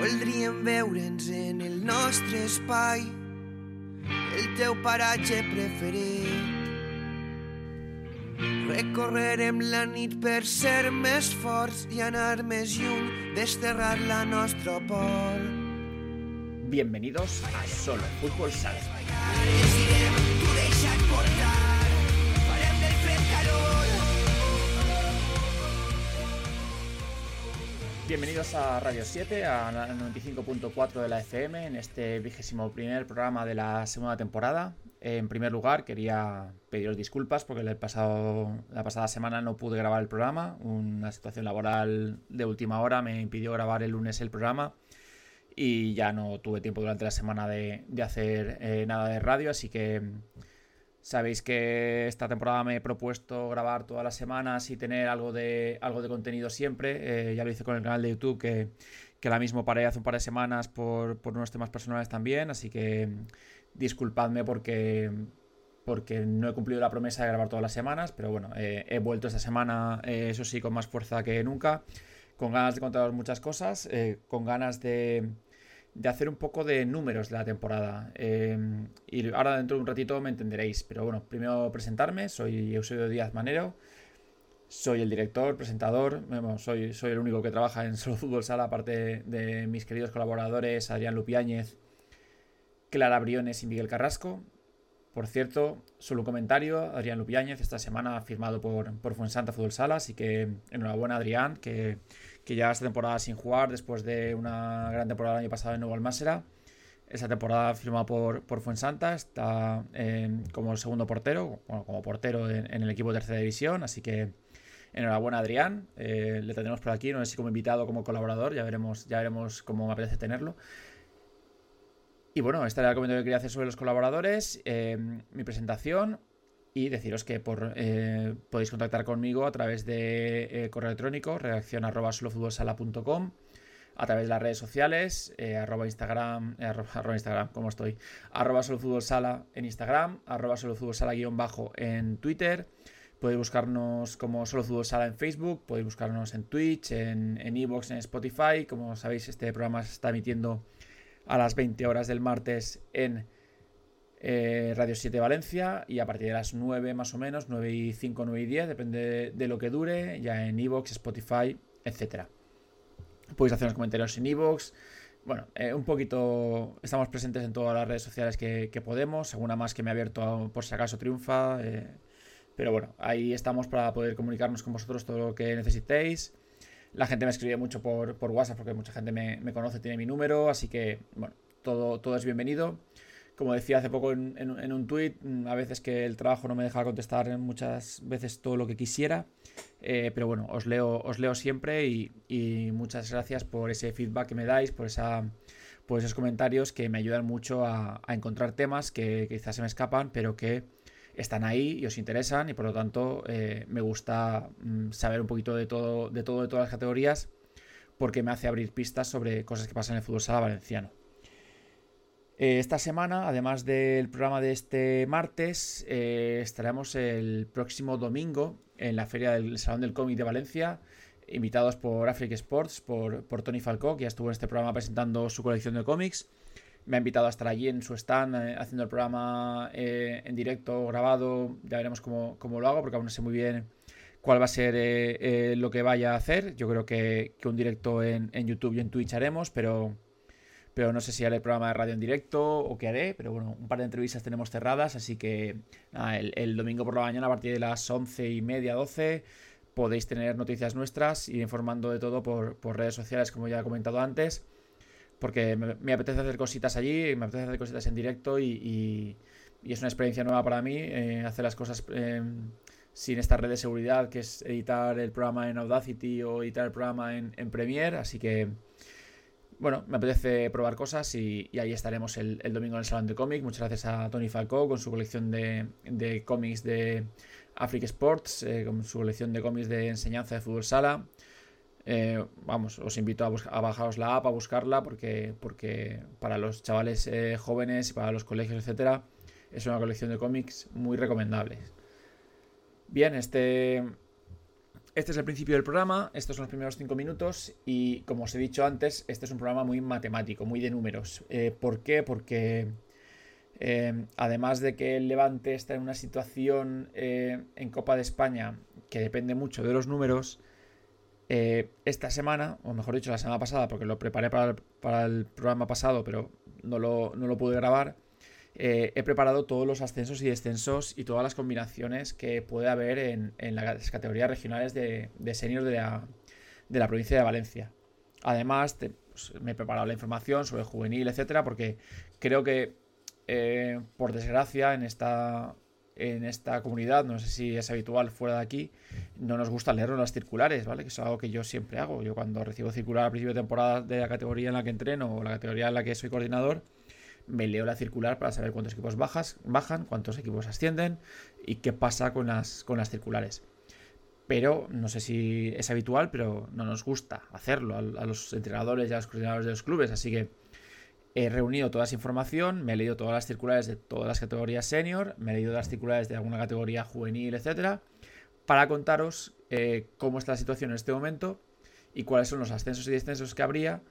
Voldríem veure'ns en el nostre espai, el teu paratge preferit. Recorrerem la nit per ser més forts i anar més lluny, desterrar la nostra por. Bienvenidos a Solo Fútbol Sala. Bienvenidos a Radio 7, a la 95.4 de la FM, en este vigésimo primer programa de la segunda temporada. En primer lugar, quería pediros disculpas porque la pasada semana no pude grabar el programa. Una situación laboral de última hora me impidió grabar el lunes el programa y ya no tuve tiempo durante la semana de, hacer eh, nada de radio, así que Sabéis que esta temporada me he propuesto grabar todas las semanas y tener algo de, algo de contenido siempre. Eh, ya lo hice con el canal de YouTube, que, que ahora mismo paré hace un par de semanas por, unos temas personales también. Así que disculpadme porque, porque no he cumplido la promesa de grabar todas las semanas. Pero bueno, eh, he vuelto esta semana, eh, eso sí, con más fuerza que nunca. Con ganas de contaros muchas cosas, con ganas de de hacer un poco de números de la temporada. Em, y ahora dentro de un ratito me entenderéis. Pero bueno, primero presentarme. Soy Eusebio Díaz Manero. Soy el director, presentador. soy, soy el único que trabaja en Solo Fútbol Sala, aparte de mis queridos colaboradores Adrián Lupiáñez, Clara Briones y Miguel Carrasco. Por cierto, solo un comentario, Adrián Lupiáñez esta semana ha firmado por, por Fuensanta Fútbol Sala, así que enhorabuena Adrián, que que ya esta temporada sin jugar después de una gran temporada el año pasado en Nuevo Almásera. Esa temporada firmada por, por Fuensanta, está como segundo portero, bueno, como portero en, el equipo de tercera división, así que enhorabuena Adrián, eh, le tenemos por aquí, no sé si como invitado o como colaborador, ya veremos, ya veremos cómo me apetece tenerlo. Y bueno, este era el comentario que quería hacer sobre los colaboradores, eh, mi presentación, y deciros que eh, podéis contactar conmigo a través de eh, correo electrónico, redacción arroba a través de las redes sociales, eh, arroba Instagram, arroba, Instagram, ¿cómo estoy? Arroba solofutbolsala en Instagram, arroba solofutbolsala guion bajo en Twitter. Podéis buscarnos como Solo en Facebook, podéis buscarnos en Twitch, en Evox, en, en Spotify. Como sabéis, este programa se está emitiendo a las 20 horas del martes en eh, Radio 7 Valencia y a partir de las 9 más o menos, 9 y 5, 9 y 10, depende de, lo que dure, ya en Evox, Spotify, etc. Podéis hacer los comentarios en Evox. Bueno, eh, un poquito estamos presentes en todas las redes sociales que, podemos, alguna más que me ha abierto por si acaso triunfa. Eh, pero bueno, ahí estamos para poder comunicarnos con vosotros todo lo que necesitéis. La gente me escribe mucho por, WhatsApp porque mucha gente me, me, conoce, tiene mi número, así que bueno, todo, todo es bienvenido como decía hace poco en, un tuit, mm, a veces que el trabajo no me deja contestar muchas veces todo lo que quisiera, eh, pero bueno, os leo, os leo siempre y, muchas gracias por ese feedback que me dais, por, esos comentarios que me ayudan mucho a, encontrar temas que, quizás se me escapan, pero que están ahí y os interesan y por lo tanto eh, me gusta mm, saber un poquito de todo, de todo, de todas las categorías porque me hace abrir pistas sobre cosas que pasan en el fútbol sala valenciano. Eh, esta semana, además del programa de este martes, eh, estaremos el próximo domingo en la Feria del Salón del Cómic de Valencia, invitados por Africa Sports, por, Tony Falcó, que ya estuvo en este programa presentando su colección de cómics. Me ha invitado a estar allí en su stand eh, haciendo el programa en directo, grabado. Ya veremos cómo, lo hago, porque aún no sé muy bien cuál va a ser lo que vaya a hacer. Yo creo que, un directo en, en YouTube y en Twitch haremos, pero pero no sé si haré programa de radio en directo o qué haré, pero bueno, un par de entrevistas tenemos cerradas, así que el, domingo por la mañana a partir de las once y media, 12, podéis tener noticias nuestras, ir informando de todo por, redes sociales, como ya he comentado antes, porque me, apetece hacer cositas allí, me apetece hacer cositas en directo y, es una experiencia nueva para mí, eh, hacer las cosas... Em, sin esta red de seguridad que es editar el programa en Audacity o editar el programa en, en Premiere, así que bueno, me apetece probar cosas y, ahí estaremos el, domingo en el Salón de Cómic. Muchas gracias a Tony Falcó con su colección de, cómics de Africa Sports, eh, con su colección de cómics de enseñanza de fútbol sala. Eh, vamos, os invito a, bajaros la app, a buscarla, porque, porque para los chavales eh, jóvenes y para los colegios, etcétera, es una colección de cómics muy recomendable. Bien, este, este es el principio del programa, estos son los primeros cinco minutos y como os he dicho antes, este es un programa muy matemático, muy de números. Eh, ¿Por qué? Porque eh, además de que el Levante está en una situación eh, en Copa de España que depende mucho de los números, esta semana, o mejor dicho la semana pasada, porque lo preparé para el, programa pasado, pero no lo, no lo pude grabar, eh, he preparado todos los ascensos y descensos y todas las combinaciones que puede haber en, las categorías regionales de, de senior de la, provincia de Valencia. Además, pues, me he preparado la información sobre juvenil, etcétera, porque creo que, eh, por desgracia, en esta, en comunidad, no sé si es habitual fuera de aquí, no nos gusta leer las circulares, ¿vale? Que es algo que yo siempre hago. Yo cuando recibo circular a principio de temporada de la categoría en la que entreno o la categoría en la que soy coordinador, me leo la circular para saber cuántos equipos bajas, bajan, cuántos equipos ascienden y qué pasa con las, con las circulares. Pero no sé si es habitual, pero no nos gusta hacerlo a, los entrenadores y a los coordinadores de los clubes. Así que he reunido toda esa información, me he leído todas las circulares de todas las categorías senior, me he leído las circulares de alguna categoría juvenil, etcétera, para contaros eh, cómo está la situación en este momento y cuáles son los ascensos y descensos que habría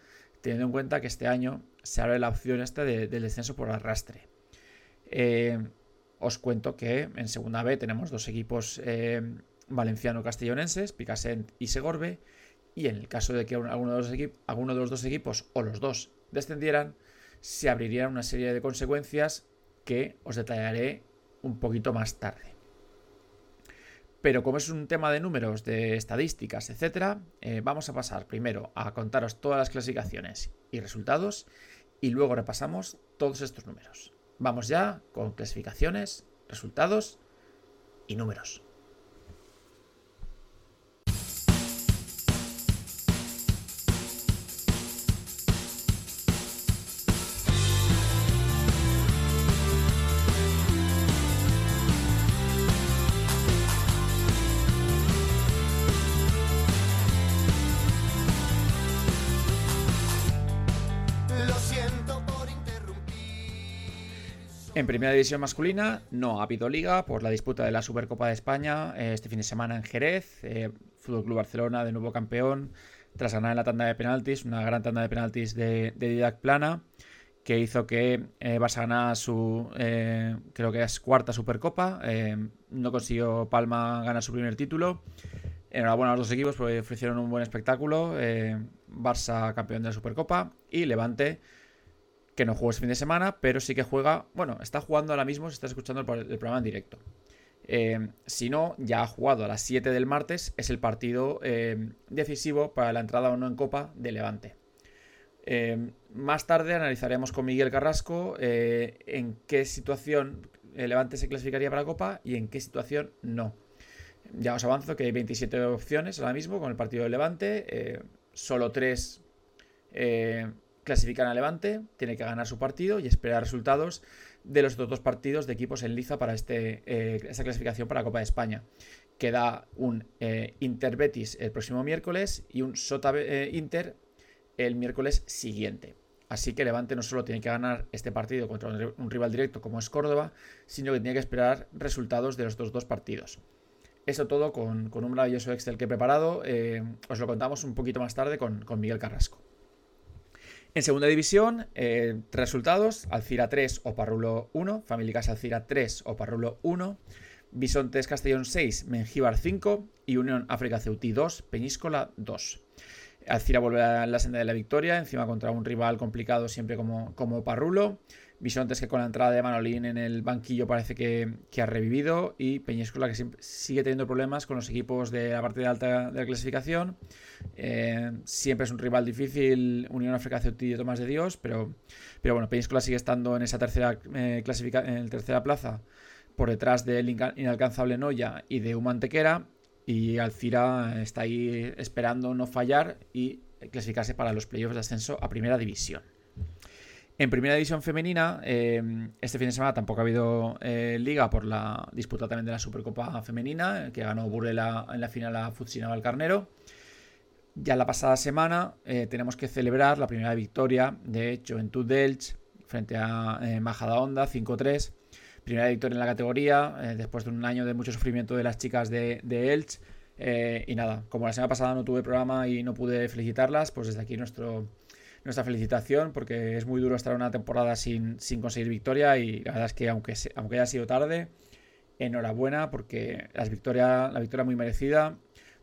teniendo en cuenta que este año se abre la opción esta del descenso por arrastre. Eh, os cuento que en segunda B tenemos dos equipos eh, valenciano-castellonenses, Picassent y Segorbe, y en el caso de que alguno de, los alguno de los dos equipos o los dos descendieran, se abrirían una serie de consecuencias que os detallaré un poquito más tarde. Pero como es un tema de números, de estadísticas, etc., eh, vamos a pasar primero a contaros todas las clasificaciones y resultados y luego repasamos todos estos números. Vamos ya con clasificaciones, resultados y números. En primera división masculina no ha habido liga por la disputa de la Supercopa de España eh, este fin de semana en Jerez. Eh, Fútbol Club Barcelona de nuevo campeón tras ganar en la tanda de penaltis, una gran tanda de penaltis de, Didac Plana que hizo que eh, Barça ganara su, creo que es cuarta Supercopa. no consiguió Palma ganar su primer título. Enhorabuena a los dos equipos porque ofrecieron un buen espectáculo. Barça campeón de la Supercopa y Levante que no jugó este fin de semana, pero sí que juega, bueno, está jugando ahora mismo si estás escuchando el, programa en directo. Eh, si no, ya ha jugado a las 7 del martes, es el partido eh, decisivo para la entrada o no en Copa de Levante. Eh, más tarde analizaremos con Miguel Carrasco en qué situación Levante se clasificaría para Copa y en qué situación no. Ya os avanzo que hay 27 opciones ahora mismo con el partido de Levante, solo 3 clasifican a Levante, tiene que ganar su partido y esperar resultados de los otros dos partidos de equipos en liza para este, eh, esta clasificación para la Copa de España. Queda un eh, Inter Betis el próximo miércoles y un Sota eh, Inter el miércoles siguiente. Así que Levante no solo tiene que ganar este partido contra un rival directo como es Córdoba, sino que tiene que esperar resultados de los otros dos partidos. Eso todo con, un maravilloso Excel que he preparado. os lo contamos un poquito más tarde con Miguel Carrasco. En segunda división, eh, resultados: Alcira 3, Oparrulo 1, Casa Alcira 3, Oparrulo 1, Bisontes Castellón 6, Mengíbar 5 y Unión África Ceutí 2, Peñíscola 2. Alcira vuelve a la senda de la victoria, encima contra un rival complicado siempre como, como. Bisontes que con la entrada de Manolín en el banquillo parece que, ha revivido y Peñíscola que sigue teniendo problemas con los equipos de la parte de alta de la clasificación. Eh, siempre es un rival difícil, Unión África Ceutí y Tomás de Dios, pero, pero bueno, Peñíscola sigue estando en esa tercera, eh, en tercera plaza por detrás del inalcanzable Noya y de Humantequera y Alcira está ahí esperando no fallar y clasificarse para los playoffs de ascenso a primera división. En primera división femenina, eh, este fin de semana tampoco ha habido eh, liga por la disputa también de la Supercopa Femenina, que ganó Burela en la final a Futsina Valcarnero. Ya la pasada semana eh, tenemos que celebrar la primera victoria de Juventud Delch frente a Majada Honda 5-3. Primera victoria en la categoría, después de un año de mucho sufrimiento de las chicas de, de. Eh, y nada, como la semana pasada no tuve programa y no pude felicitarlas, pues desde aquí nuestro, nuestra felicitación, porque es muy duro estar una temporada sin, conseguir victoria y la verdad es que aunque, aunque haya sido tarde, enhorabuena porque las victoria, la victoria muy merecida.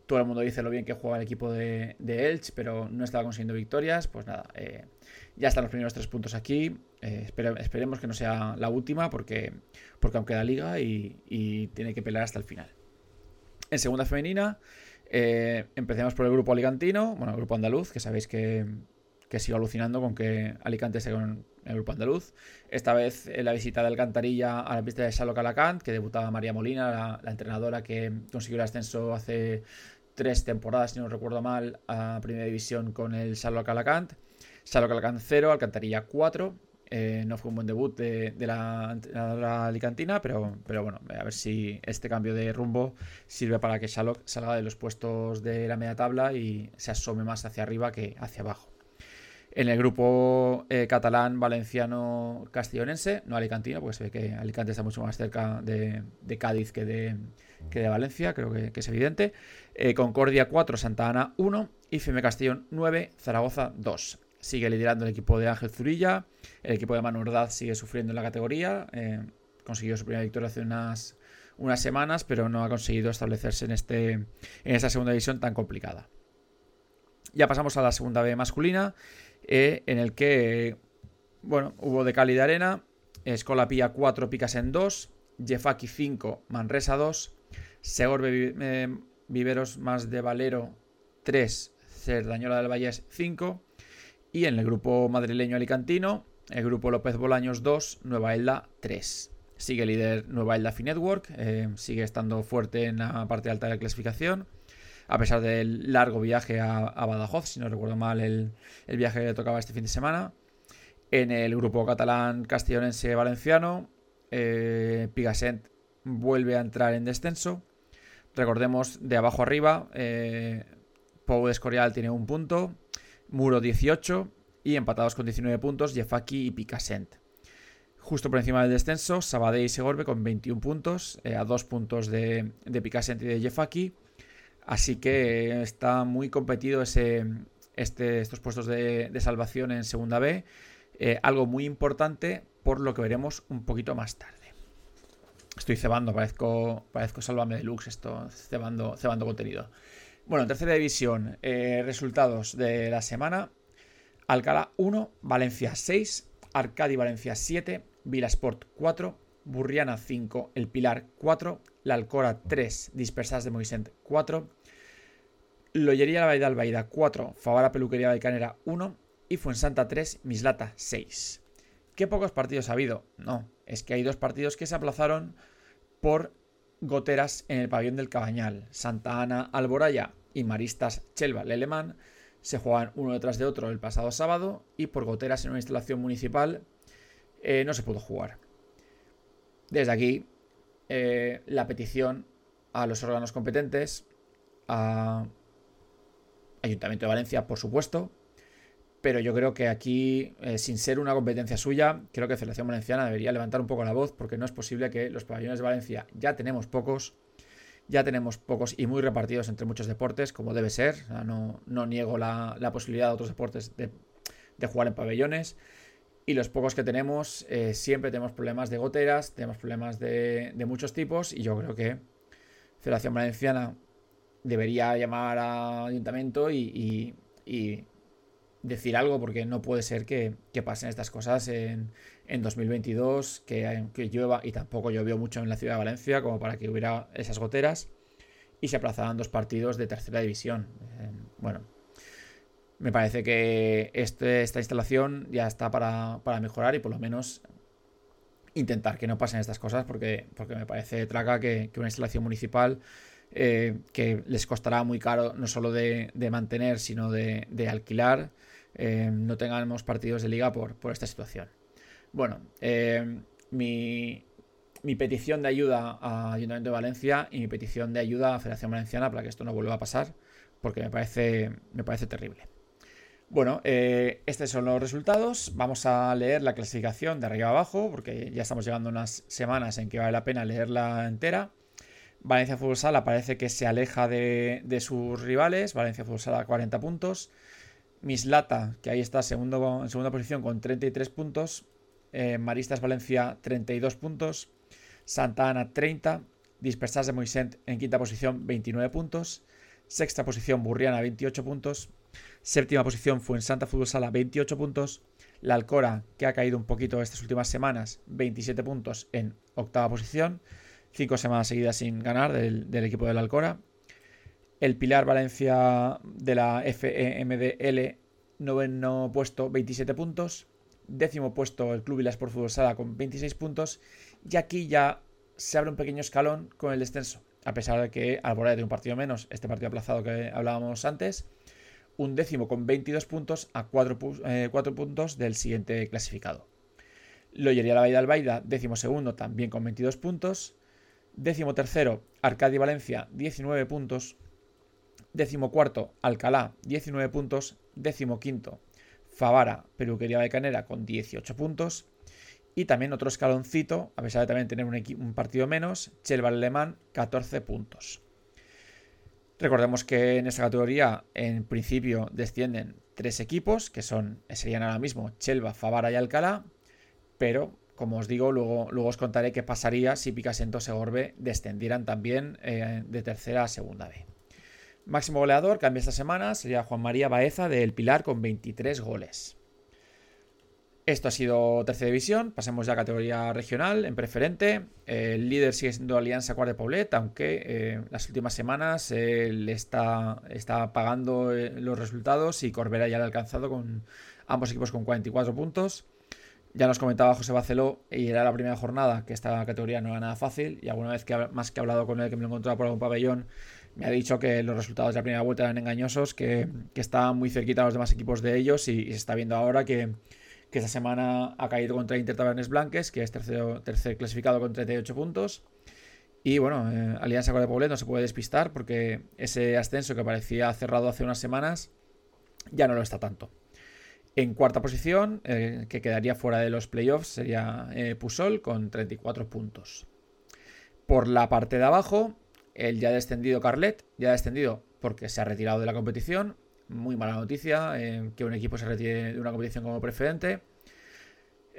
Todo el mundo dice lo bien que juega el equipo de, de Elche, pero no estaba consiguiendo victorias. Pues nada, eh, ya están los primeros tres puntos aquí. Eh, esperemos que no sea la última porque, porque aún queda liga y, tiene que pelear hasta el final. En segunda femenina, eh, empecemos por el grupo alicantino, bueno, el grupo andaluz, que sabéis que, que sigo alucinando con que Alicante se con el grupo andaluz. Esta vez la visita de Alcantarilla a la pista de Salo Calacant, que debutaba María Molina, la, entrenadora que consiguió el ascenso hace tres temporadas, si no recuerdo mal, a Primera División con el Salo Calacant. Salo Calacant 0, Alcantarilla 4. Eh, no fue un buen debut de, la entrenadora alicantina, pero, pero bueno, a ver si este cambio de rumbo sirve para que Shalok salga de los puestos de la media tabla y se asome más hacia arriba que hacia abajo. En el grupo eh, catalán, valenciano, castellonense, no alicantino, porque se ve que Alicante está mucho más cerca de, Cádiz que de, de, Valencia, creo que, es evidente. Eh, Concordia 4, Santa Ana 1 y Fime Castellón 9, Zaragoza 2. Sigue liderando el equipo de Ángel Zurilla, el equipo de Manu Ordaz sigue sufriendo en la categoría, eh, consiguió su primera victoria hace unas, unas semanas, pero no ha conseguido establecerse en, este, en esta segunda división tan complicada. Ya pasamos a la segunda B masculina. Eh, en el que, bueno, hubo de Cali de Arena, Escola Pía 4, Picas en 2, Jefaki 5, Manresa 2, Segorbe eh, Viveros más de Valero 3, Cerdañola del Valles 5, y en el grupo madrileño alicantino, el grupo López Bolaños 2, Nueva Elda 3. Sigue líder Nueva Elda Finetwork, eh, sigue estando fuerte en la parte alta de la clasificación a pesar del largo viaje a, Badajoz, si no recuerdo mal el, viaje que le tocaba este fin de semana. En el grupo catalán castellonense valenciano, eh, Pigasent vuelve a entrar en descenso. Recordemos de abajo arriba, eh, Pau Escorial tiene un punto, Muro 18 y empatados con 19 puntos Jefaki y Picassent. Justo por encima del descenso, Sabadell y Segorbe con 21 puntos, eh, a dos puntos de, de y de Jefaki. Así que está muy competido ese, este, estos puestos de, salvación en Segunda B. Eh, algo muy importante por lo que veremos un poquito más tarde. Estoy cebando, parezco, parezco Sálvame Deluxe, esto, cebando, cebando contenido. Bueno, en tercera división, eh, resultados de la semana. Alcalá 1, Valencia 6, Arcadi Valencia 7, Vilasport 4, Burriana 5, El Pilar 4, La Alcora 3, Dispersas de Moisent 4, Lollería La Baida Albaida 4, Favara Peluquería Valcanera 1 y Fuensanta 3, Mislata 6. ¿Qué pocos partidos ha habido? No, es que hay dos partidos que se aplazaron por goteras en el pabellón del Cabañal. Santa Ana Alboraya y Maristas Chelva Lelemán se juegan uno detrás de otro el pasado sábado y por goteras en una instalación municipal eh, no se pudo jugar. Desde aquí, eh, la petición a los órganos competentes, a Ayuntamiento de Valencia, por supuesto, pero yo creo que aquí, eh, sin ser una competencia suya, creo que Federación Valenciana debería levantar un poco la voz porque no es posible que los pabellones de Valencia ya tenemos pocos, ya tenemos pocos y muy repartidos entre muchos deportes, como debe ser. no, niego la, posibilidad de otros deportes de, jugar en pabellones. Y los pocos que tenemos, eh, siempre tenemos problemas de goteras, tenemos problemas de, muchos tipos y yo creo que Federación Valenciana debería llamar al ayuntamiento y, decir algo, porque no puede ser que, pasen estas cosas en, 2022, que, que, llueva, y tampoco llovió mucho en la ciudad de Valencia, como para que hubiera esas goteras, y se aplazaran dos partidos de tercera división. Eh, bueno, me parece que este, esta instalación ya está para, mejorar y por lo menos intentar que no pasen estas cosas, porque, porque me parece traga que una instalación municipal eh, que les costará muy caro no solo de, mantener, sino de, alquilar, eh, no tengamos partidos de liga por, por esta situación. Bueno, eh, mi, petición de ayuda a Ayuntamiento de Valencia y mi petición de ayuda a Federación Valenciana para que esto no vuelva a pasar, porque me parece, me parece terrible. Bueno, estos son los resultados. Vamos a leer la clasificación de arriba abajo, porque ya estamos llegando unas semanas en que vale la pena leerla entera. Valencia Fútbol parece que se aleja de, sus rivales. Valencia Fútbol Sala 40 puntos. Mislata, que ahí está en segunda posición con 33 puntos. Eh, Maristas Valencia 32 puntos. Santa Ana 30. Dispersas de Moisent en quinta posición 29 puntos. Sexta posición Burriana 28 puntos. Séptima posición Fuensanta Fútbol Sala 28 puntos. La Alcora, que ha caído un poquito estas últimas semanas, 27 puntos en octava posición. Cinco semanas seguidas sin ganar del, equipo de la Alcora. El Pilar Valencia de la FEMDL, noveno puesto, 27 puntos. Décimo puesto el Club Vilas por Fútbol Sala con 26 puntos. Y aquí ya se abre un pequeño escalón con el descenso. A pesar de que Alborada de un partido menos, este partido aplazado que hablábamos antes, un décimo con 22 puntos a 4, eh, puntos del siguiente clasificado. Loyería La Baida Albaida, décimo segundo, también con 22 puntos. Décimo tercero, Arcadia Valencia, 19 puntos. Décimo cuarto, Alcalá, 19 puntos. Décimo quinto, Favara, Peluquería Becanera, con 18 puntos. Y también otro escaloncito, a pesar de también tener un, un partido menos, Chelva Alemán, 14 puntos. Recordemos que en esta categoría, en principio, descienden tres equipos, que son, serían ahora mismo Chelva, Favara y Alcalá, pero como os digo, luego, luego os contaré qué pasaría si Picasentos y Segorbe descendieran también eh, de tercera a segunda B. Máximo goleador, cambia esta semana, sería Juan María Baeza del Pilar con 23 goles. Esto ha sido tercera división, pasemos ya a categoría regional en preferente. El líder sigue siendo Alianza Cuart de Poblet, aunque eh, las últimas semanas eh, le está, está pagando eh, los resultados y Corbera ya lo ha alcanzado con ambos equipos con 44 puntos. Ya nos comentaba José Baceló y era la primera jornada que esta categoría no era nada fácil y alguna vez que más que he hablado con él que me lo encontraba por algún pabellón me ha dicho que los resultados de la primera vuelta eran engañosos, que, que estaban muy cerquita los demás equipos de ellos y se está viendo ahora que que esta semana ha caído contra Inter Tabernes Blanques, que es tercero, tercer clasificado con 38 puntos. Y bueno, eh, Alianza con el Poblet no se puede despistar porque ese ascenso que parecía cerrado hace unas semanas ya no lo está tanto. En cuarta posición, eh, que quedaría fuera de los playoffs, sería eh, Pusol con 34 puntos. Por la parte de abajo, el ya descendido Carlet, ya descendido porque se ha retirado de la competición, muy mala noticia eh, que un equipo se retire de una competición como preferente.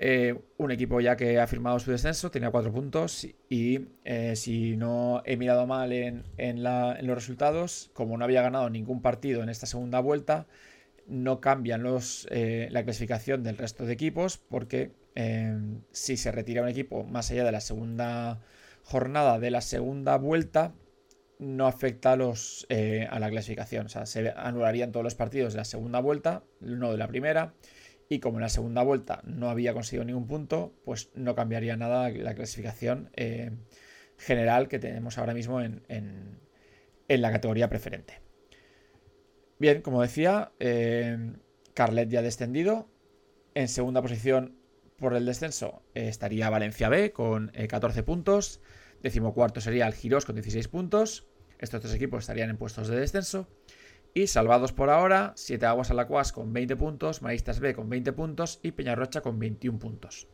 Eh, un equipo ya que ha firmado su descenso, tenía cuatro puntos y eh, si no he mirado mal en, los resultados, como no había ganado ningún partido en esta segunda vuelta, no cambian los, la clasificación del resto de equipos porque si se retira un equipo más allá de la segunda jornada de la segunda vuelta, no afecta a, los, eh, a la clasificación. O sea, se anularían todos los partidos de la segunda vuelta, no de la primera. Y como en la segunda vuelta no había conseguido ningún punto, pues no cambiaría nada la clasificación eh, general que tenemos ahora mismo en, la categoría preferente. Bien, como decía, eh, Carlet ya descendido. En segunda posición por el descenso estaría Valencia B con 14 puntos. Decimocuarto sería el Giros con 16 puntos. Estos tres equipos estarían en puestos de descenso. Y salvados por ahora, Siete Aguas Alacuas con 20 puntos, Maristas B con 20 puntos y Peñarrocha con 21 puntos.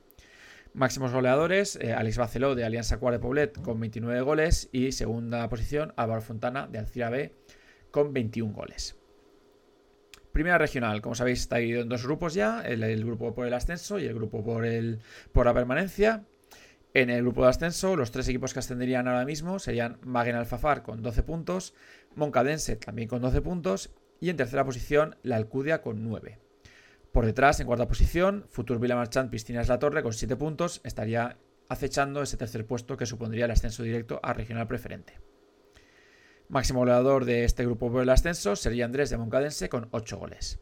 Máximos goleadores, eh, Alex Baceló de Alianza Cuare Poblet con 29 goles y segunda posición Álvaro Fontana de Alcira B con 21 goles. Primera regional, como sabéis, está dividido en dos grupos ya, el, el, grupo por el ascenso y el grupo por, el, por la permanencia. En el grupo de ascenso, los tres equipos que ascenderían ahora mismo serían Magen Alfafar con 12 puntos, Moncadense también con 12 puntos y en tercera posición la Alcudia con 9. Por detrás, en cuarta posición, Futur Villa Marchand Piscinas La Torre con 7 puntos estaría acechando ese tercer puesto que supondría el ascenso directo a regional preferente. Máximo goleador de este grupo por el ascenso sería Andrés de Moncadense con 8 goles.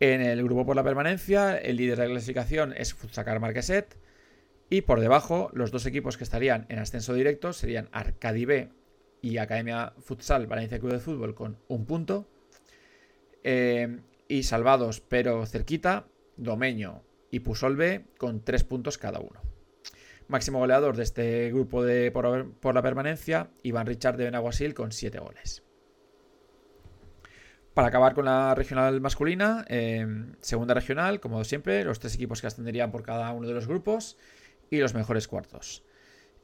En el grupo por la permanencia, el líder de la clasificación es Futsacar Marqueset y por debajo, los dos equipos que estarían en ascenso directo serían Arcadi B y Academia Futsal Valencia Club de Fútbol con un punto. Eh, y salvados pero cerquita, Domeño y Pusol B con tres puntos cada uno. Máximo goleador de este grupo de por, la permanencia, Iván Richard de Benaguasil con siete goles. Para acabar con la regional masculina, eh, segunda regional, como siempre, los tres equipos que ascenderían por cada uno de los grupos y los mejores cuartos.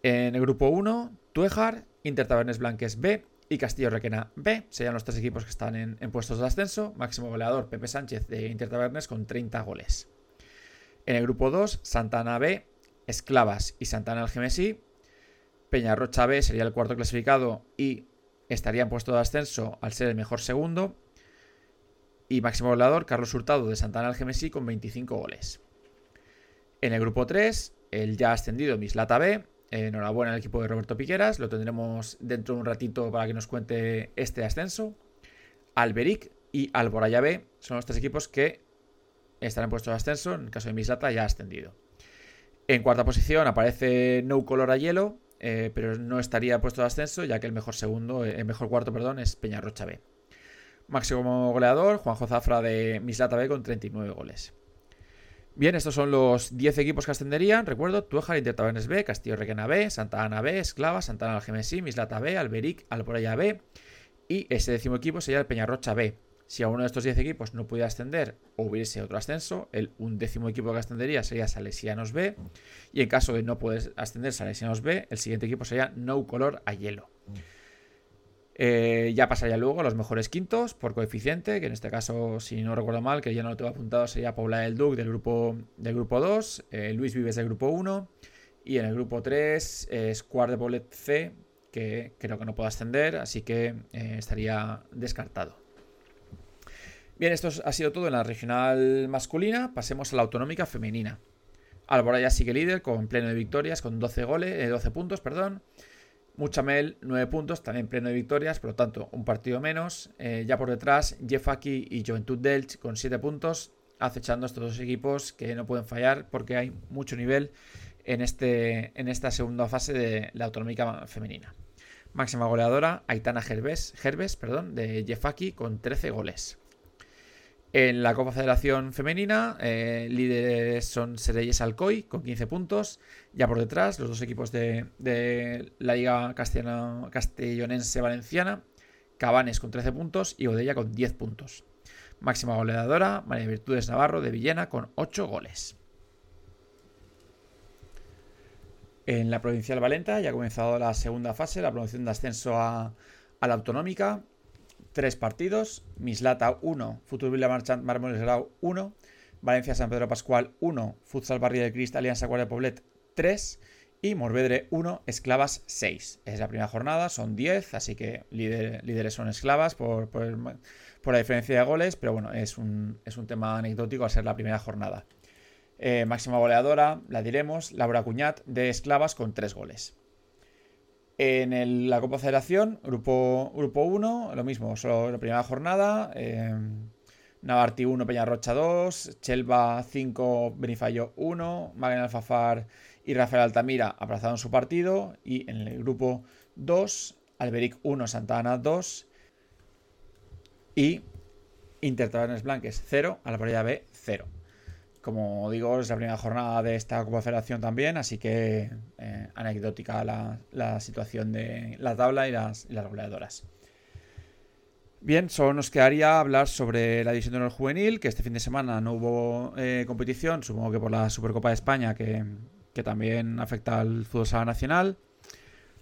En el grupo 1 Tuejar, Inter Tabernes Blanques B y Castillo Requena B. Serían los tres equipos que están en, puestos de ascenso. Máximo goleador Pepe Sánchez de Inter Tabernes con 30 goles. En el grupo 2, Santana B, Esclavas y Santana Algemesí. Peñarrocha B sería el cuarto clasificado y estaría en puesto de ascenso al ser el mejor segundo. Y máximo goleador Carlos Hurtado de Santana Algemesí con 25 goles. En el grupo 3, el ya ascendido Mislata B. enhorabuena al equipo de Roberto Piqueras. Lo tendremos dentro de un ratito para que nos cuente este ascenso. Alberic y Alboraya B son los tres equipos que estarán en puesto de ascenso. En el caso de Mislata ya ascendido. En cuarta posición aparece No Color a Hielo, eh, pero no estaría puesto de ascenso, ya que el mejor segundo, eh, el mejor cuarto, perdón, es Peñarrocha B. Máximo goleador, Juanjo Zafra de Mislata B con 39 goles. Bien, estos son los 10 equipos que ascenderían. Recuerdo, Tuejar, Intertabernes B, Castillo Requena B, Santa Ana B, Esclava, Santa Ana Algemesí, Mislata B, Alberic, Alboraya B. Y ese décimo equipo sería el Peñarrocha B. Si a uno de estos 10 equipos no pudiera ascender o hubiese otro ascenso, el undécimo equipo que ascendería sería Salesianos B. Y en caso de no poder ascender Salesianos B, el siguiente equipo sería No Color a Hielo. Eh, ya pasaría luego a los mejores quintos por coeficiente, que en este caso, si no recuerdo mal, que ya no lo tengo apuntado, sería Paula del Duc del grupo, del grupo 2, eh, Luis Vives del grupo 1, y en el grupo 3 es Cuart de Bolet C, que creo que no puedo ascender, así que eh, estaría descartado. Bien, esto ha sido todo en la regional masculina, pasemos a la autonómica femenina. Alboraya sigue líder con pleno de victorias, con 12 goles, 12 puntos, perdón. Muchamel, 9 puntos, también pleno de victorias, por lo tanto, un partido menos. Eh, ya por detrás, Jeffaki y Juventud Delch con 7 puntos, acechando estos dos equipos que no pueden fallar porque hay mucho nivel en, este, en esta segunda fase de la autonómica femenina. Máxima goleadora, Aitana Gerbes, Gerbes perdón, de Jeffaki con 13 goles. En la Copa Federación Femenina, eh, líderes son Sereyes Alcoy con 15 puntos. Ya por detrás, los dos equipos de, la Liga Castellonense Valenciana, Cabanes con 13 puntos y Odella con 10 puntos. Máxima goleadora, María Virtudes Navarro de Villena con 8 goles. En la Provincial Valenta ya ha comenzado la segunda fase, la promoción de ascenso a la autonómica tres partidos. Mislata 1, Futur Villa Marchant Mármoles Grau 1, Valencia San Pedro Pascual 1, Futsal Barrio de Crist Alianza Guardia Poblet 3 y Morvedre 1, Esclavas 6. Es la primera jornada, son 10, así que líderes son esclavas por, la diferencia de goles, pero bueno, es un, es un tema anecdótico al ser la primera jornada. Eh, máxima goleadora, la diremos, Laura Cuñat de Esclavas con 3 goles. En la Copa Federación, grupo, grupo 1, lo mismo, solo la primera jornada. Eh, Navarti 1, Peñarrocha 2, Chelva 5, Benifallo 1, Magna Alfafar y Rafael Altamira abrazaron su partido. Y en el grupo 2, Alberic 1, Santa Ana 2 y Inter Blanques 0, Alvarilla B 0. Como digo, es la primera jornada de esta Copa Federación también, así que eh, anecdótica la, situación de la tabla y las, goleadoras. Bien, solo nos quedaría hablar sobre la división de honor juvenil, que este fin de semana no hubo eh, competición, supongo que por la Supercopa de España, que, también afecta al fútbol sala nacional.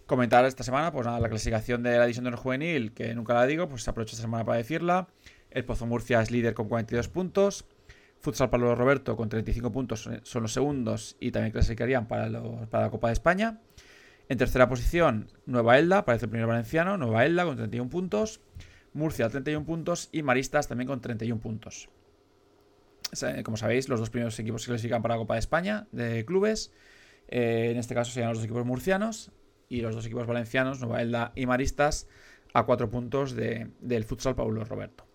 Comentar esta semana, pues nada, la clasificación de la división de honor juvenil, que nunca la digo, pues aprovecho esta semana para decirla. El Pozo Murcia es líder con 42 puntos. Futsal Pablo Roberto con 35 puntos son los segundos y también clasificarían para, la Copa de España. En tercera posición, Nueva Elda, parece el primer valenciano, Nueva Elda con 31 puntos, Murcia 31 puntos y Maristas también con 31 puntos. Como sabéis, los dos primeros equipos se clasifican para la Copa de España de clubes. Eh, en este caso serían los dos equipos murcianos y los dos equipos valencianos, Nueva Elda y Maristas, a cuatro puntos del Futsal Pablo Roberto.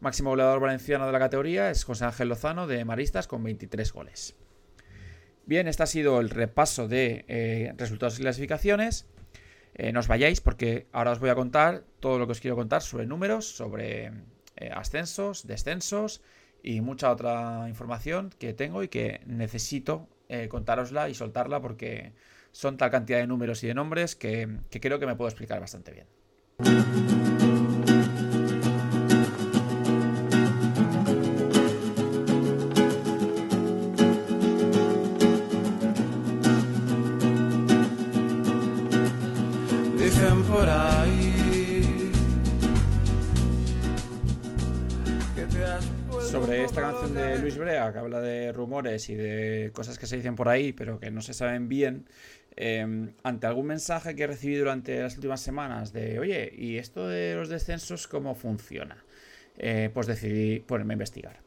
Máximo goleador valenciano de la categoría es José Ángel Lozano de Maristas con 23 goles. Bien, este ha sido el repaso de eh, resultados y clasificaciones. Eh, no os vayáis porque ahora os voy a contar todo lo que os quiero contar sobre números, sobre eh, ascensos, descensos y mucha otra información que tengo y que necesito contárosla y soltarla porque son tal cantidad de números y de nombres que creo que me puedo explicar bastante bien. Sobre esta canción de Luis Brea, que habla de rumores y de cosas que se dicen por ahí, pero que no se saben bien, em, ante algún mensaje que he recibido durante las últimas semanas de, oye, ¿y esto de los descensos cómo funciona? Eh, pues decidí ponerme a investigar.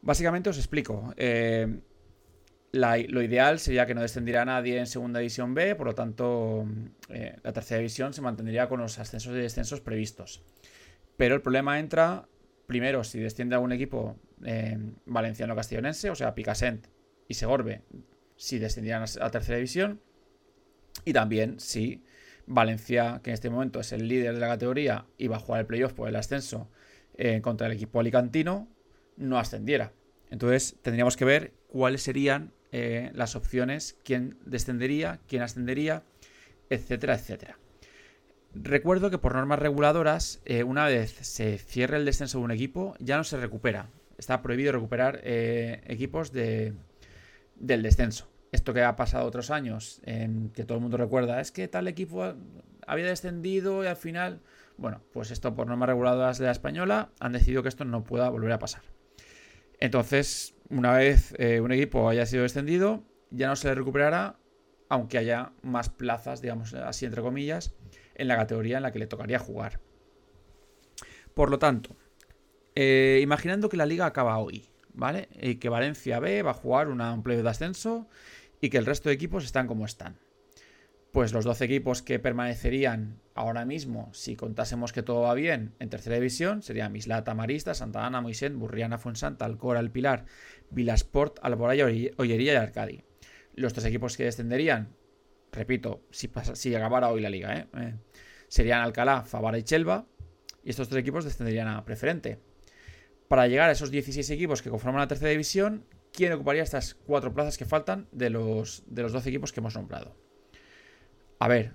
Básicamente os explico. Eh, lo ideal sería que no descendiera nadie en segunda división B, por lo tanto eh, la tercera división se mantendría con los ascensos y descensos previstos. Pero el problema entra primero si desciende algún equipo valenciano-castellonense, o sea, Picasent y Segorbe, si descendieran a tercera división. Y también si Valencia, que en este momento es el líder de la categoría y va a jugar el playoff por el ascenso eh, contra el equipo alicantino, no ascendiera. Entonces tendríamos que ver cuáles serían eh, las opciones, quién descendería, quién ascendería, etcétera, etcétera. Recuerdo que por normas reguladoras, eh, una vez se cierre el descenso de un equipo, ya no se recupera. Está prohibido recuperar equipos de, del descenso. Esto que ha pasado otros años, que todo el mundo recuerda, es que tal equipo había descendido y al final bueno, pues esto por normas reguladoras de la española han decidido que esto no pueda volver a pasar. Entonces, una vez eh, un equipo haya sido descendido, ya no se le recuperará, aunque haya más plazas, digamos así entre comillas, en la categoría en la que le tocaría jugar. Por lo tanto, eh, imaginando que la liga acaba hoy, ¿vale? Y que Valencia B va a jugar un de ascenso y que el resto de equipos están como están pues los 12 equipos que permanecerían ahora mismo, si contásemos que todo va bien, en tercera división, serían Mislata, Marista, Santa Ana, Moisés, Burriana, Fuensanta, Alcora, El Pilar, Vilasport, Alboraya, Ollería y Arcadi. Los tres equipos que descenderían, repito, si, si acabara hoy la liga, ¿eh? Eh, serían Alcalá, Favara y Chelva, y estos tres equipos descenderían a preferente. Para llegar a esos 16 equipos que conforman la tercera división, ¿quién ocuparía estas cuatro plazas que faltan de los, de los 12 equipos que hemos nombrado? A ver,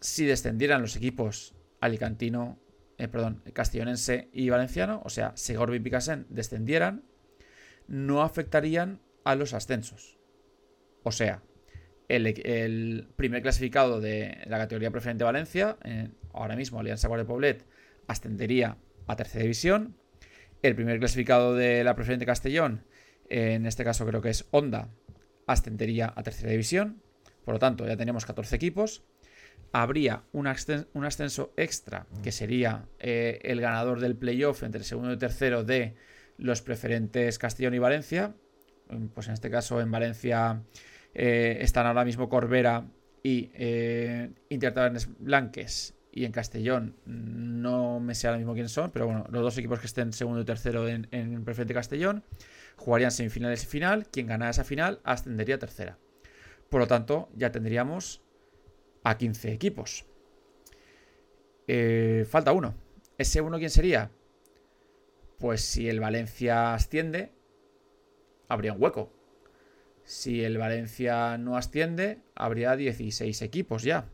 si descendieran los equipos alicantino, eh, perdón, castellonense y valenciano, o sea, Segorbe y Picasen descendieran, no afectarían a los ascensos. O sea, el, primer clasificado de la categoría preferente Valencia, eh, ahora mismo Alianza Guardia Poblet, ascendería a tercera división. El primer clasificado de la preferente Castellón, en este caso creo que es Honda, ascendería a tercera división. Por lo tanto, ya tenemos 14 equipos. Habría un, ascenso extra, que sería eh, el ganador del playoff entre el segundo y tercero de los preferentes Castellón y Valencia. Pues en este caso, en Valencia eh, están ahora mismo Corbera y eh, Blanques. Y en Castellón no me sé ahora mismo quién son, pero bueno, los dos equipos que estén segundo y tercero en, en preferente Castellón jugarían semifinales y final. Quien ganara esa final ascendería a tercera. Por lo tanto, ya tendríamos a 15 equipos. Eh, falta uno. ¿Ese uno quién sería? Pues si el Valencia asciende, habría un hueco. Si el Valencia no asciende, habría 16 equipos ya.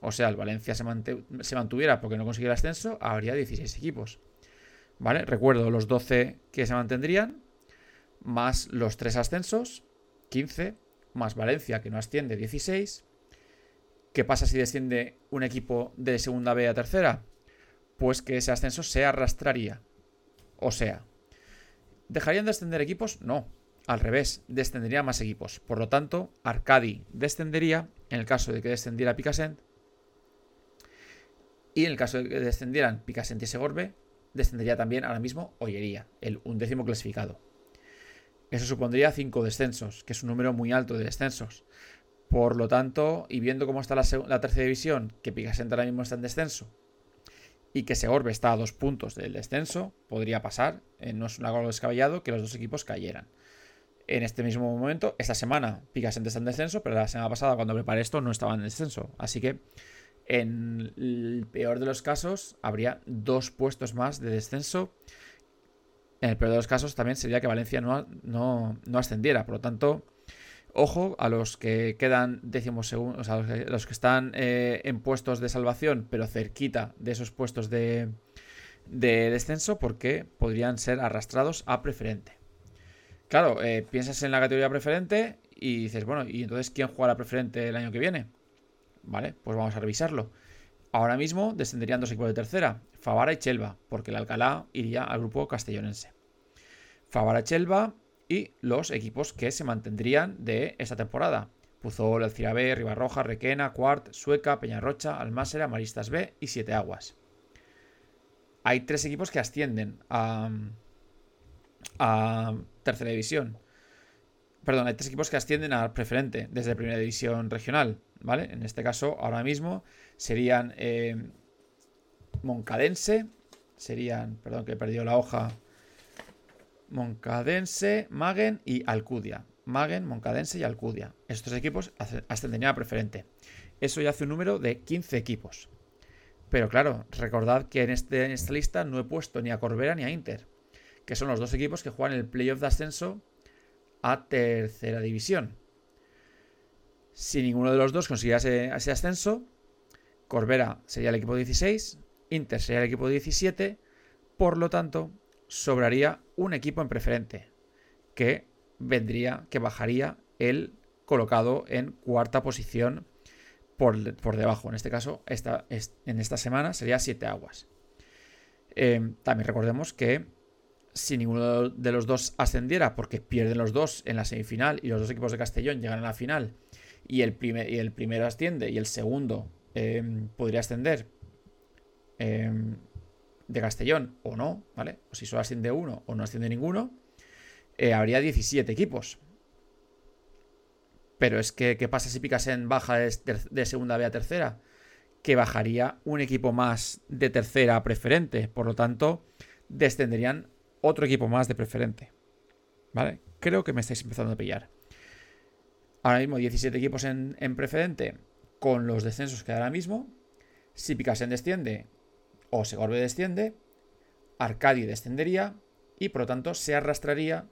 O sea, el Valencia se, mantuviera porque no consiguiera ascenso, habría 16 equipos. ¿Vale? Recuerdo los 12 que se mantendrían, más los 3 ascensos, 15 más Valencia, que no asciende 16. ¿Qué pasa si desciende un equipo de segunda B a tercera? Pues que ese ascenso se arrastraría. O sea, ¿dejarían de descender equipos? No. Al revés, descenderían más equipos. Por lo tanto, Arcadi descendería en el caso de que descendiera Picassent. Y en el caso de que descendieran Picassent y Segorbe, descendería también ahora mismo Ollería, el undécimo clasificado. Eso supondría 5 descensos, que es un número muy alto de descensos. Por lo tanto, y viendo cómo está la, tercera división, que Picassent ahora mismo está en descenso, y que Segorbe está a dos puntos del descenso, podría pasar, eh, no es un algo descabellado, que los dos equipos cayeran. En este mismo momento, esta semana, Picassent está en descenso, pero la semana pasada, cuando preparé esto, no estaba en descenso. Así que, en el peor de los casos, habría dos puestos más de descenso en el peor de los casos también sería que Valencia no, no, ascendiera. Por lo tanto, ojo a los que quedan décimos segundos, a los que, están eh, en puestos de salvación, pero cerquita de esos puestos de, de descenso, porque podrían ser arrastrados a preferente. Claro, eh, piensas en la categoría preferente y dices, bueno, ¿y entonces quién juega la preferente el año que viene? Vale, pues vamos a revisarlo. Ahora mismo descenderían dos equipos de tercera, Favara y Chelva, porque el Alcalá iría al grupo castellonense. Favara, Chelva y los equipos que se mantendrían de esta temporada. Puzol, El Cirabé, Ribarroja, Requena, Cuart, Sueca, Peñarrocha, Almásera, Maristas B y Siete Aguas. Hay tres equipos que ascienden a, a tercera división. Perdón, hay tres equipos que ascienden a preferente desde primera división regional, ¿vale? En este caso, ahora mismo serían eh, Moncadense, serían, perdón que he perdido la hoja, Moncadense, Magen y Alcudia. Magen, Moncadense y Alcudia. Estos equipos ascenderían a preferente. Eso ya hace un número de 15 equipos. Pero claro, recordad que en, este, en esta lista no he puesto ni a Corbera ni a Inter, que son los dos equipos que juegan el playoff de ascenso a tercera división. Si ninguno de los dos consiguiera ese, ascenso, Corbera sería el equipo 16, Inter sería el equipo 17, por lo tanto, sobraría un equipo en preferente, que vendría, que bajaría el colocado en cuarta posición por, debajo. En este caso, en esta semana sería 7 aguas. Em, también recordemos que si ninguno de los dos ascendiera, porque pierden los dos en la semifinal y los dos equipos de Castellón llegan a la final, y el, primer, y el primero asciende y el segundo em, podría ascender em, de Castellón o no, ¿vale? O si solo asciende uno o no asciende ninguno, eh, habría 17 equipos. Pero es que, ¿qué pasa si Picasen baja de, segunda B a tercera? Que bajaría un equipo más de tercera preferente. Por lo tanto, descenderían otro equipo más de preferente. ¿Vale? Creo que me estáis empezando a pillar. Ahora mismo 17 equipos en, preferente con los descensos que ahora mismo. Si Picasen desciende o Segorbe desciende, Arcadi descendería y por lo tanto se arrastraría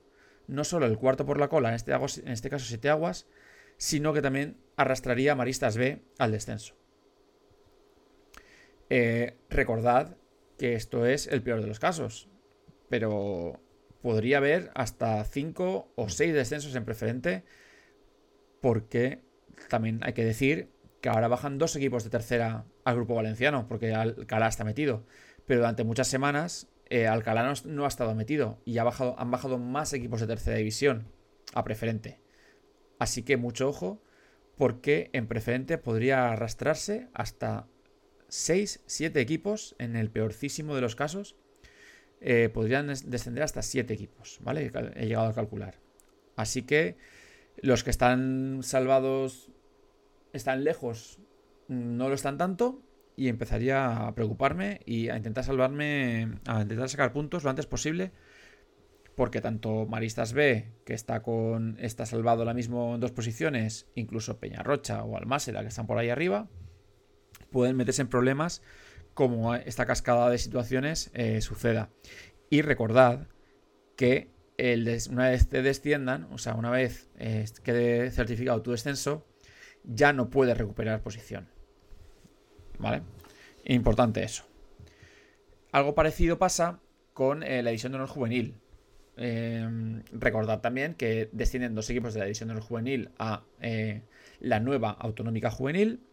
no solo el cuarto por la cola, en este, en este caso Siete Aguas, sino que también arrastraría Maristas B al descenso. Eh, recordad que esto es el peor de los casos, pero podría haber hasta 5 o 6 descensos en preferente porque también hay que decir que ahora bajan dos equipos de tercera al grupo valenciano, porque Alcalá está metido. Pero durante muchas semanas eh, Alcalá no, ha estado metido y ha bajado, han bajado más equipos de tercera división a preferente. Así que mucho ojo, porque en preferente podría arrastrarse hasta 6, 7 equipos, en el peorcísimo de los casos, eh, podrían descender hasta 7 equipos, ¿vale? He llegado a calcular. Así que los que están salvados están lejos, no lo están tanto. Y empezaría a preocuparme y a intentar salvarme, a intentar sacar puntos lo antes posible. Porque tanto Maristas B, que está con. está salvado ahora mismo en dos posiciones, incluso Peñarrocha o Almásera, que están por ahí arriba, pueden meterse en problemas como esta cascada de situaciones eh, suceda. Y recordad que una vez te desciendan, o sea, una vez eh, quede certificado tu descenso, ya no puedes recuperar posición. ¿Vale? Importante eso. Algo parecido pasa con eh, la edición de honor juvenil. Em, recordad también que descienden dos equipos de la edición de honor juvenil a la nueva autonómica juvenil.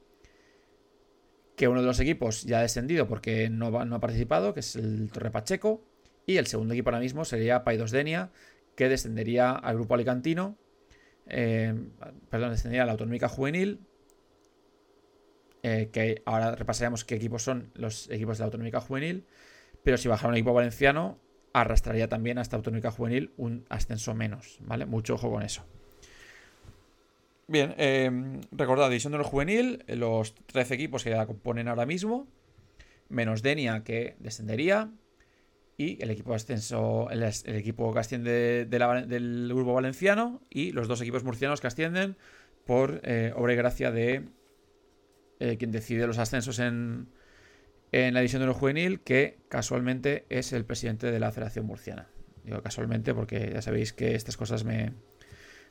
Que uno de los equipos ya ha descendido porque no, ha participado, que es el Torre Pacheco. Y el segundo equipo ahora mismo sería Paidos Denia, que descendería al grupo alicantino. Eh, perdón, descendería a la autonómica juvenil. Eh, que ahora repasaremos qué equipos son los equipos de la autonómica juvenil. Pero si bajara un equipo valenciano, arrastraría también a esta autonómica juvenil un ascenso menos. ¿Vale? Mucho ojo con eso. Bien, eh, recordad, división de los juvenil, los 13 equipos que la componen ahora mismo, menos Denia que descendería, y el equipo ascenso, el, equipo que asciende del grupo valenciano y los dos equipos murcianos que ascienden por eh, obra y gracia de eh, quien decide los ascensos en, en la división de lo juvenil, que casualmente es el presidente de la Federación Murciana. Digo casualmente porque ya sabéis que estas cosas me,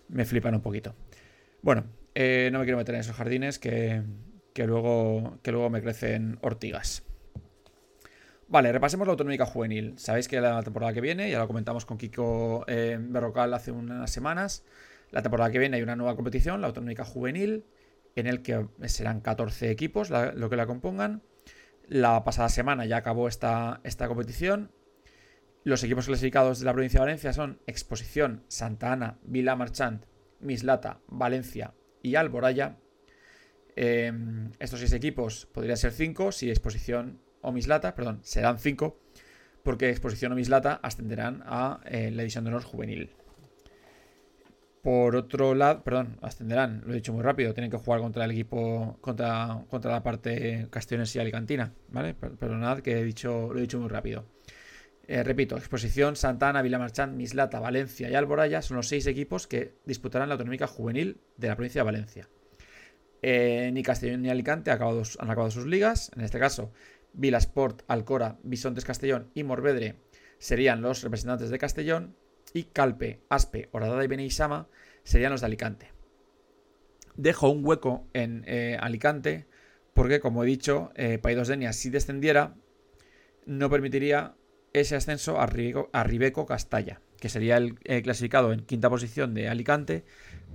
me flipan un poquito. Bueno, eh, no me quiero meter en esos jardines que, que, luego, que luego me crecen ortigas. Vale, repasemos la autonómica juvenil. Sabéis que la temporada que viene, ya lo comentamos con Kiko eh, Berrocal hace unas semanas, la temporada que viene hay una nueva competición, la autonómica juvenil, en el que serán 14 equipos lo que la compongan. La pasada semana ya acabó esta, esta competición. Los equipos clasificados de la provincia de Valencia son Exposición, Santa Ana, Vila Marchant, Mislata, Valencia y Alboraya. Em, estos seis equipos podrían ser cinco si Exposición o Mislata, perdón, serán cinco, porque Exposición o Mislata ascenderán a eh, la división de honor juvenil. Por otro lado, perdón, ascenderán, lo he dicho muy rápido, tienen que jugar contra el equipo, contra, contra la parte castellonense y alicantina, ¿vale? Perdonad que he dicho, lo he dicho muy rápido. Eh, repito, Exposición, Santana, Vilamarchant, Mislata, Valencia y Alboraya son los seis equipos que disputarán la autonómica juvenil de la provincia de Valencia. Eh, ni Castellón ni Alicante han acabado, sus ligas. En este caso, Vilasport, Alcora, Bisontes Castellón y Morvedre serían los representantes de Castellón y Calpe, Aspe, Horadada y Beneixama serían los de Alicante. Dejo un hueco en eh, Alicante porque, como he dicho, eh, Paídos Denia, si descendiera, no permitiría ese ascenso a Ribeco, Castalla, que sería el eh, clasificado en quinta posición de Alicante,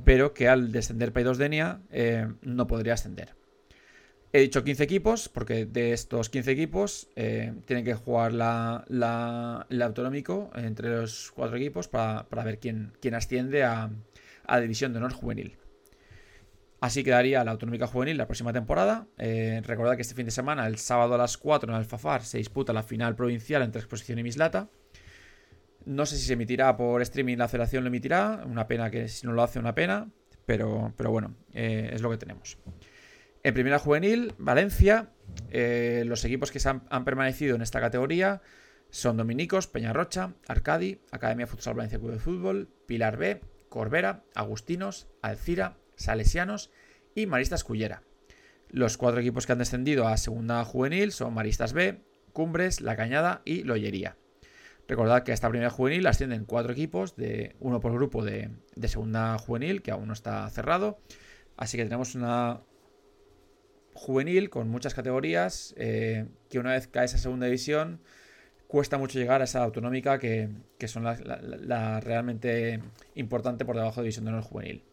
pero que al descender Paídos Denia eh, no podría ascender. He dicho 15 equipos, porque de estos 15 equipos eh, tienen que jugar la, el autonómico entre los cuatro equipos para, ver quién asciende a, División de Honor Juvenil. Así quedaría la autonómica juvenil la próxima temporada. Eh, recordad que este fin de semana, el sábado a las 4 en Alfafar, se disputa la final provincial entre Exposición y Mislata. No sé si se emitirá por streaming, la federación lo emitirá. Una pena que si no lo hace, una pena. Pero, pero bueno, eh, es lo que tenemos. En primera juvenil, Valencia, eh, los equipos que han, permanecido en esta categoría son Dominicos, Peñarrocha, Arcadi, Academia Futsal Valencia Club de Fútbol, Pilar B, Corbera, Agustinos, Alcira, Salesianos y Maristas Cullera. Los cuatro equipos que han descendido a segunda juvenil son Maristas B, Cumbres, La Cañada y Loyería. Recordad que a esta primera juvenil ascienden cuatro equipos, de uno por grupo de, segunda juvenil, que aún no está cerrado. Así que tenemos una, juvenil con muchas categorías, eh, que una vez cae esa segunda división, cuesta mucho llegar a esa autonómica que, son las la, realmente importante por debajo de división de honor juvenil.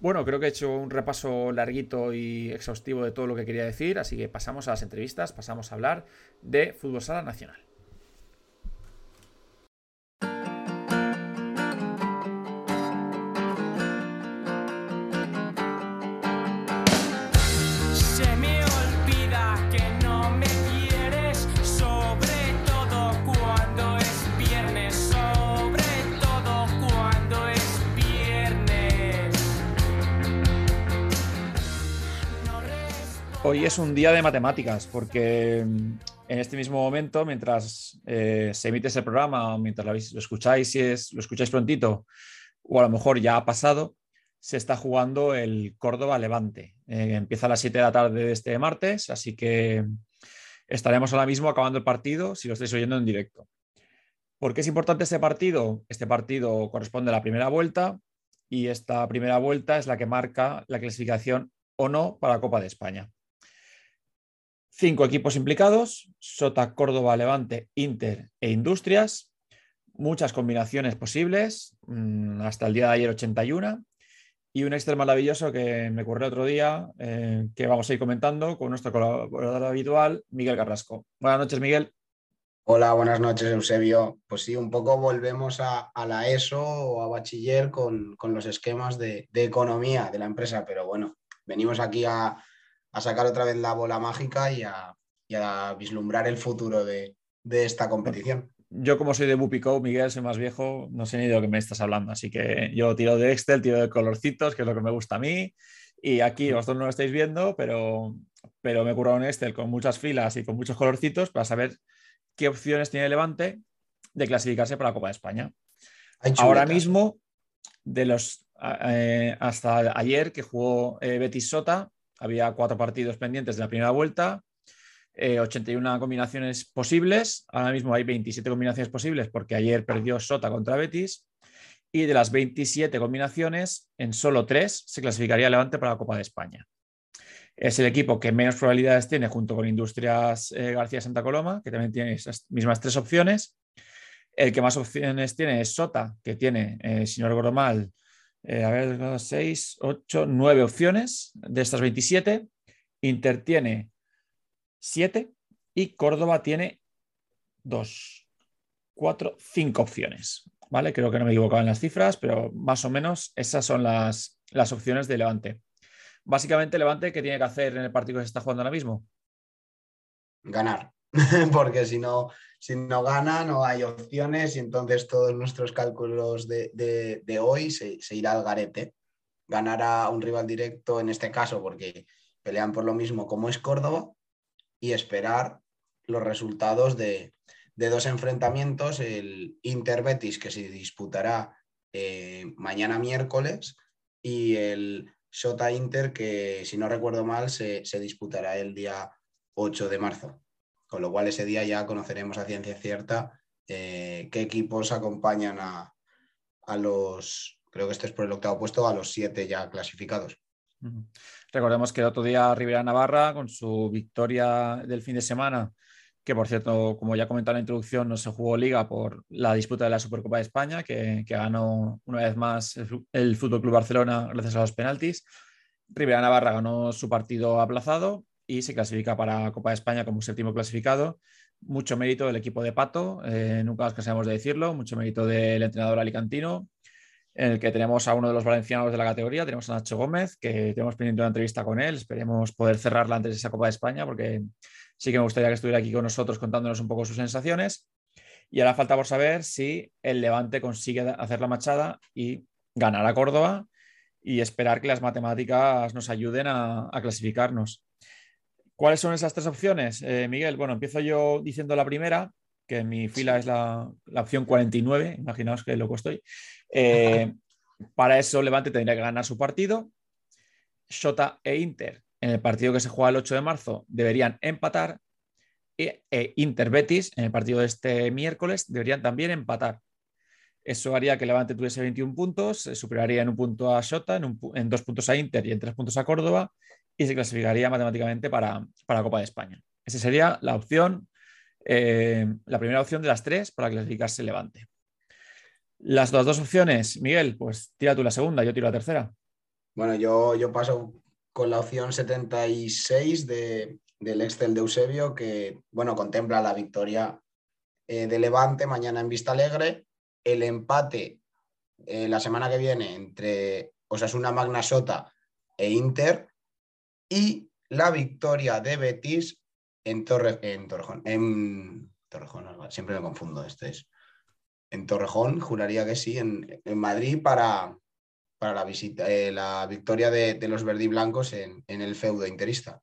Bueno, creo que he hecho un repaso larguito y exhaustivo de todo lo que quería decir, así que pasamos a las entrevistas, pasamos a hablar de fútbol sala nacional. Hoy es un día de matemáticas, porque mm, en este mismo momento, mientras eh, se emite ese programa, o mientras lo, escucháis, si es, lo escucháis prontito, o a lo mejor ya ha pasado, se está jugando el Córdoba Levante. Eh, empieza a las 7 de la tarde de este martes, así que estaremos ahora mismo acabando el partido si lo estáis oyendo en directo. ¿Por qué es importante este partido? Este partido corresponde a la primera vuelta y esta primera vuelta es la que marca la clasificación o no para la Copa de España. Cinco equipos implicados, Sota, Córdoba, Levante, Inter e Industrias. Muchas combinaciones posibles, mm, hasta el día de ayer 81. Y un Excel maravilloso que me ocurrió otro día, eh, que vamos a ir comentando con nuestro colaborador habitual, Miguel Carrasco. Buenas noches, Miguel. Hola, buenas noches, Eusebio. Pues sí, un poco volvemos a, la ESO o a bachiller con, los esquemas de, economía de la empresa, pero bueno, venimos aquí a, a sacar otra vez la bola mágica y a, vislumbrar el futuro de, esta competición. Yo como soy de Bupico, Miguel, soy más viejo, no sé ni de lo que me estás hablando, así que yo tiro de Excel, tiro de colorcitos, que es lo que me gusta a mí, y aquí vosotros no lo estáis viendo, pero, pero me he currado un Excel con muchas filas y con muchos colorcitos para saber qué opciones tiene Levante de clasificarse para la Copa de España. Ahora mismo, de los eh, hasta ayer que jugó eh, Betis Sota, había cuatro partidos pendientes de la primera vuelta, 81 eh, combinaciones posibles. Ahora mismo hay 27 combinaciones posibles porque ayer perdió Sota contra Betis. Y de las 27 combinaciones, en solo tres se clasificaría Levante para la Copa de España. Es el equipo que menos probabilidades tiene junto con Industrias eh, García Santa Coloma, que también tiene esas mismas tres opciones. El que más opciones tiene es Sota, que tiene, eh, si no recuerdo mal, eh, a ver, 6, 8, 9 opciones de estas 27. Inter tiene 7 y Córdoba tiene 2, 4, 5 opciones. ¿Vale? Creo que no me he equivocado en las cifras, pero más o menos esas son las, las opciones de Levante. Básicamente, Levante, ¿qué tiene que hacer en el partido que se está jugando ahora mismo? Ganar, porque si no, si no gana no hay opciones y entonces todos nuestros cálculos de, hoy se, se, irá al garete. Ganar a un rival directo en este caso porque pelean por lo mismo como es Córdoba y esperar los resultados de, dos enfrentamientos, el Inter Betis que se disputará eh, mañana miércoles y el Shota Inter que si no recuerdo mal se, disputará el día 8 de marzo, con lo cual ese día ya conoceremos a ciencia cierta eh, qué equipos acompañan a, a los, creo que este es por el octavo puesto, a los siete ya clasificados. Recordemos que el otro día Rivera Navarra, con su victoria del fin de semana, que por cierto, como ya comentado en la introducción, no se jugó liga por la disputa de la Supercopa de España, que, ganó una vez más el Fútbol Club Barcelona gracias a los penaltis. Rivera Navarra ganó su partido aplazado y se clasifica para Copa de España como séptimo clasificado. Mucho mérito del equipo de Pato, eh, nunca nos cansamos de decirlo, mucho mérito del entrenador alicantino, en el que tenemos a uno de los valencianos de la categoría, tenemos a Nacho Gómez, que tenemos pendiente una entrevista con él, esperemos poder cerrarla antes de esa Copa de España, porque sí que me gustaría que estuviera aquí con nosotros contándonos un poco sus sensaciones. Y ahora falta por saber si el Levante consigue hacer la machada y ganar a Córdoba y esperar que las matemáticas nos ayuden a, clasificarnos. ¿Cuáles son esas tres opciones, eh, Miguel? Bueno, empiezo yo diciendo la primera, que en mi fila es la, opción 49, imaginaos que loco estoy. Eh, para eso Levante tendría que ganar su partido. Shota e Inter, en el partido que se juega el 8 de marzo, deberían empatar. E, e Inter Betis, en el partido de este miércoles, deberían también empatar. Eso haría que Levante tuviese 21 puntos, se superaría en un punto a Shota, en, dos puntos a Inter y en tres puntos a Córdoba, y se clasificaría matemáticamente para, para Copa de España. Esa sería la opción eh, la primera opción de las tres para clasificarse Levante. Las dos, dos opciones, Miguel, pues tira tú la segunda, yo tiro la tercera. Bueno, yo, yo paso con la opción 76 de, del Excel de Eusebio, que bueno, contempla la victoria eh, de Levante mañana en Vista Alegre, el empate eh, la semana que viene entre Osasuna Magna Sota e Inter y la victoria de Betis en, Torre, en Torrejón, en Torrejón, siempre me confundo, este es. En Torrejón, juraría que sí, en, Madrid para, para la, visita, eh, la victoria de, los verdiblancos en, en el feudo interista.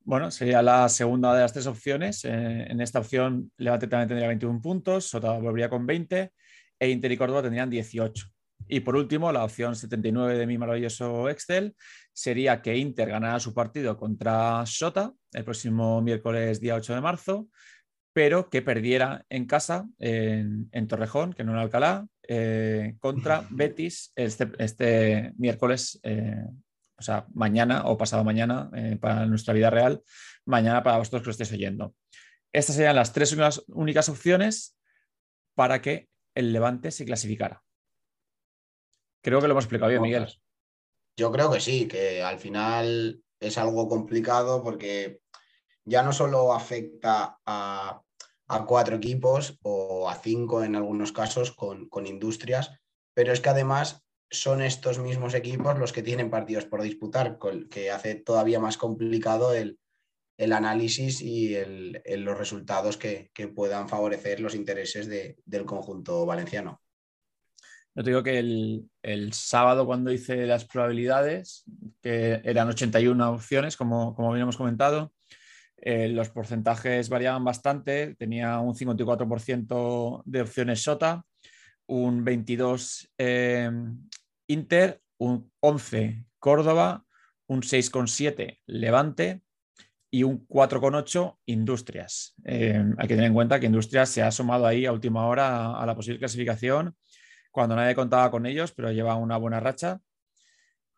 Bueno, sería la segunda de las tres opciones. Eh, en esta opción, Levante también tendría 21 puntos, Sota volvería con 20 e Inter y Córdoba tendrían 18. Y por último, la opción 79 de mi maravilloso Excel sería que Inter ganara su partido contra Sota el próximo miércoles día 8 de marzo, pero que perdiera en casa, en, Torrejón, que no en Alcalá, eh, contra Betis este, este miércoles, eh, o sea, mañana o pasado mañana eh, para nuestra vida real, mañana para vosotros que lo estéis oyendo. Estas serían las tres únicas opciones para que el Levante se clasificara. Creo que lo hemos explicado bien, Miguel. Yo creo que sí, que al final es algo complicado porque ya no solo afecta a, cuatro equipos o a cinco en algunos casos con, industrias, pero es que además son estos mismos equipos los que tienen partidos por disputar, que hace todavía más complicado el, análisis y los resultados que, puedan favorecer los intereses del conjunto valenciano. Yo te digo que el, sábado cuando hice las probabilidades, que eran 81 opciones, como, como habíamos comentado, eh, los porcentajes variaban bastante. Tenía un 54% de opciones SOTA, un 22 eh, Inter, un 11 Córdoba, un 6,7 Levante y un 4,8 Industrias. Eh, hay que tener en cuenta que Industrias se ha sumado ahí a última hora a la posible clasificación cuando nadie contaba con ellos, pero lleva una buena racha.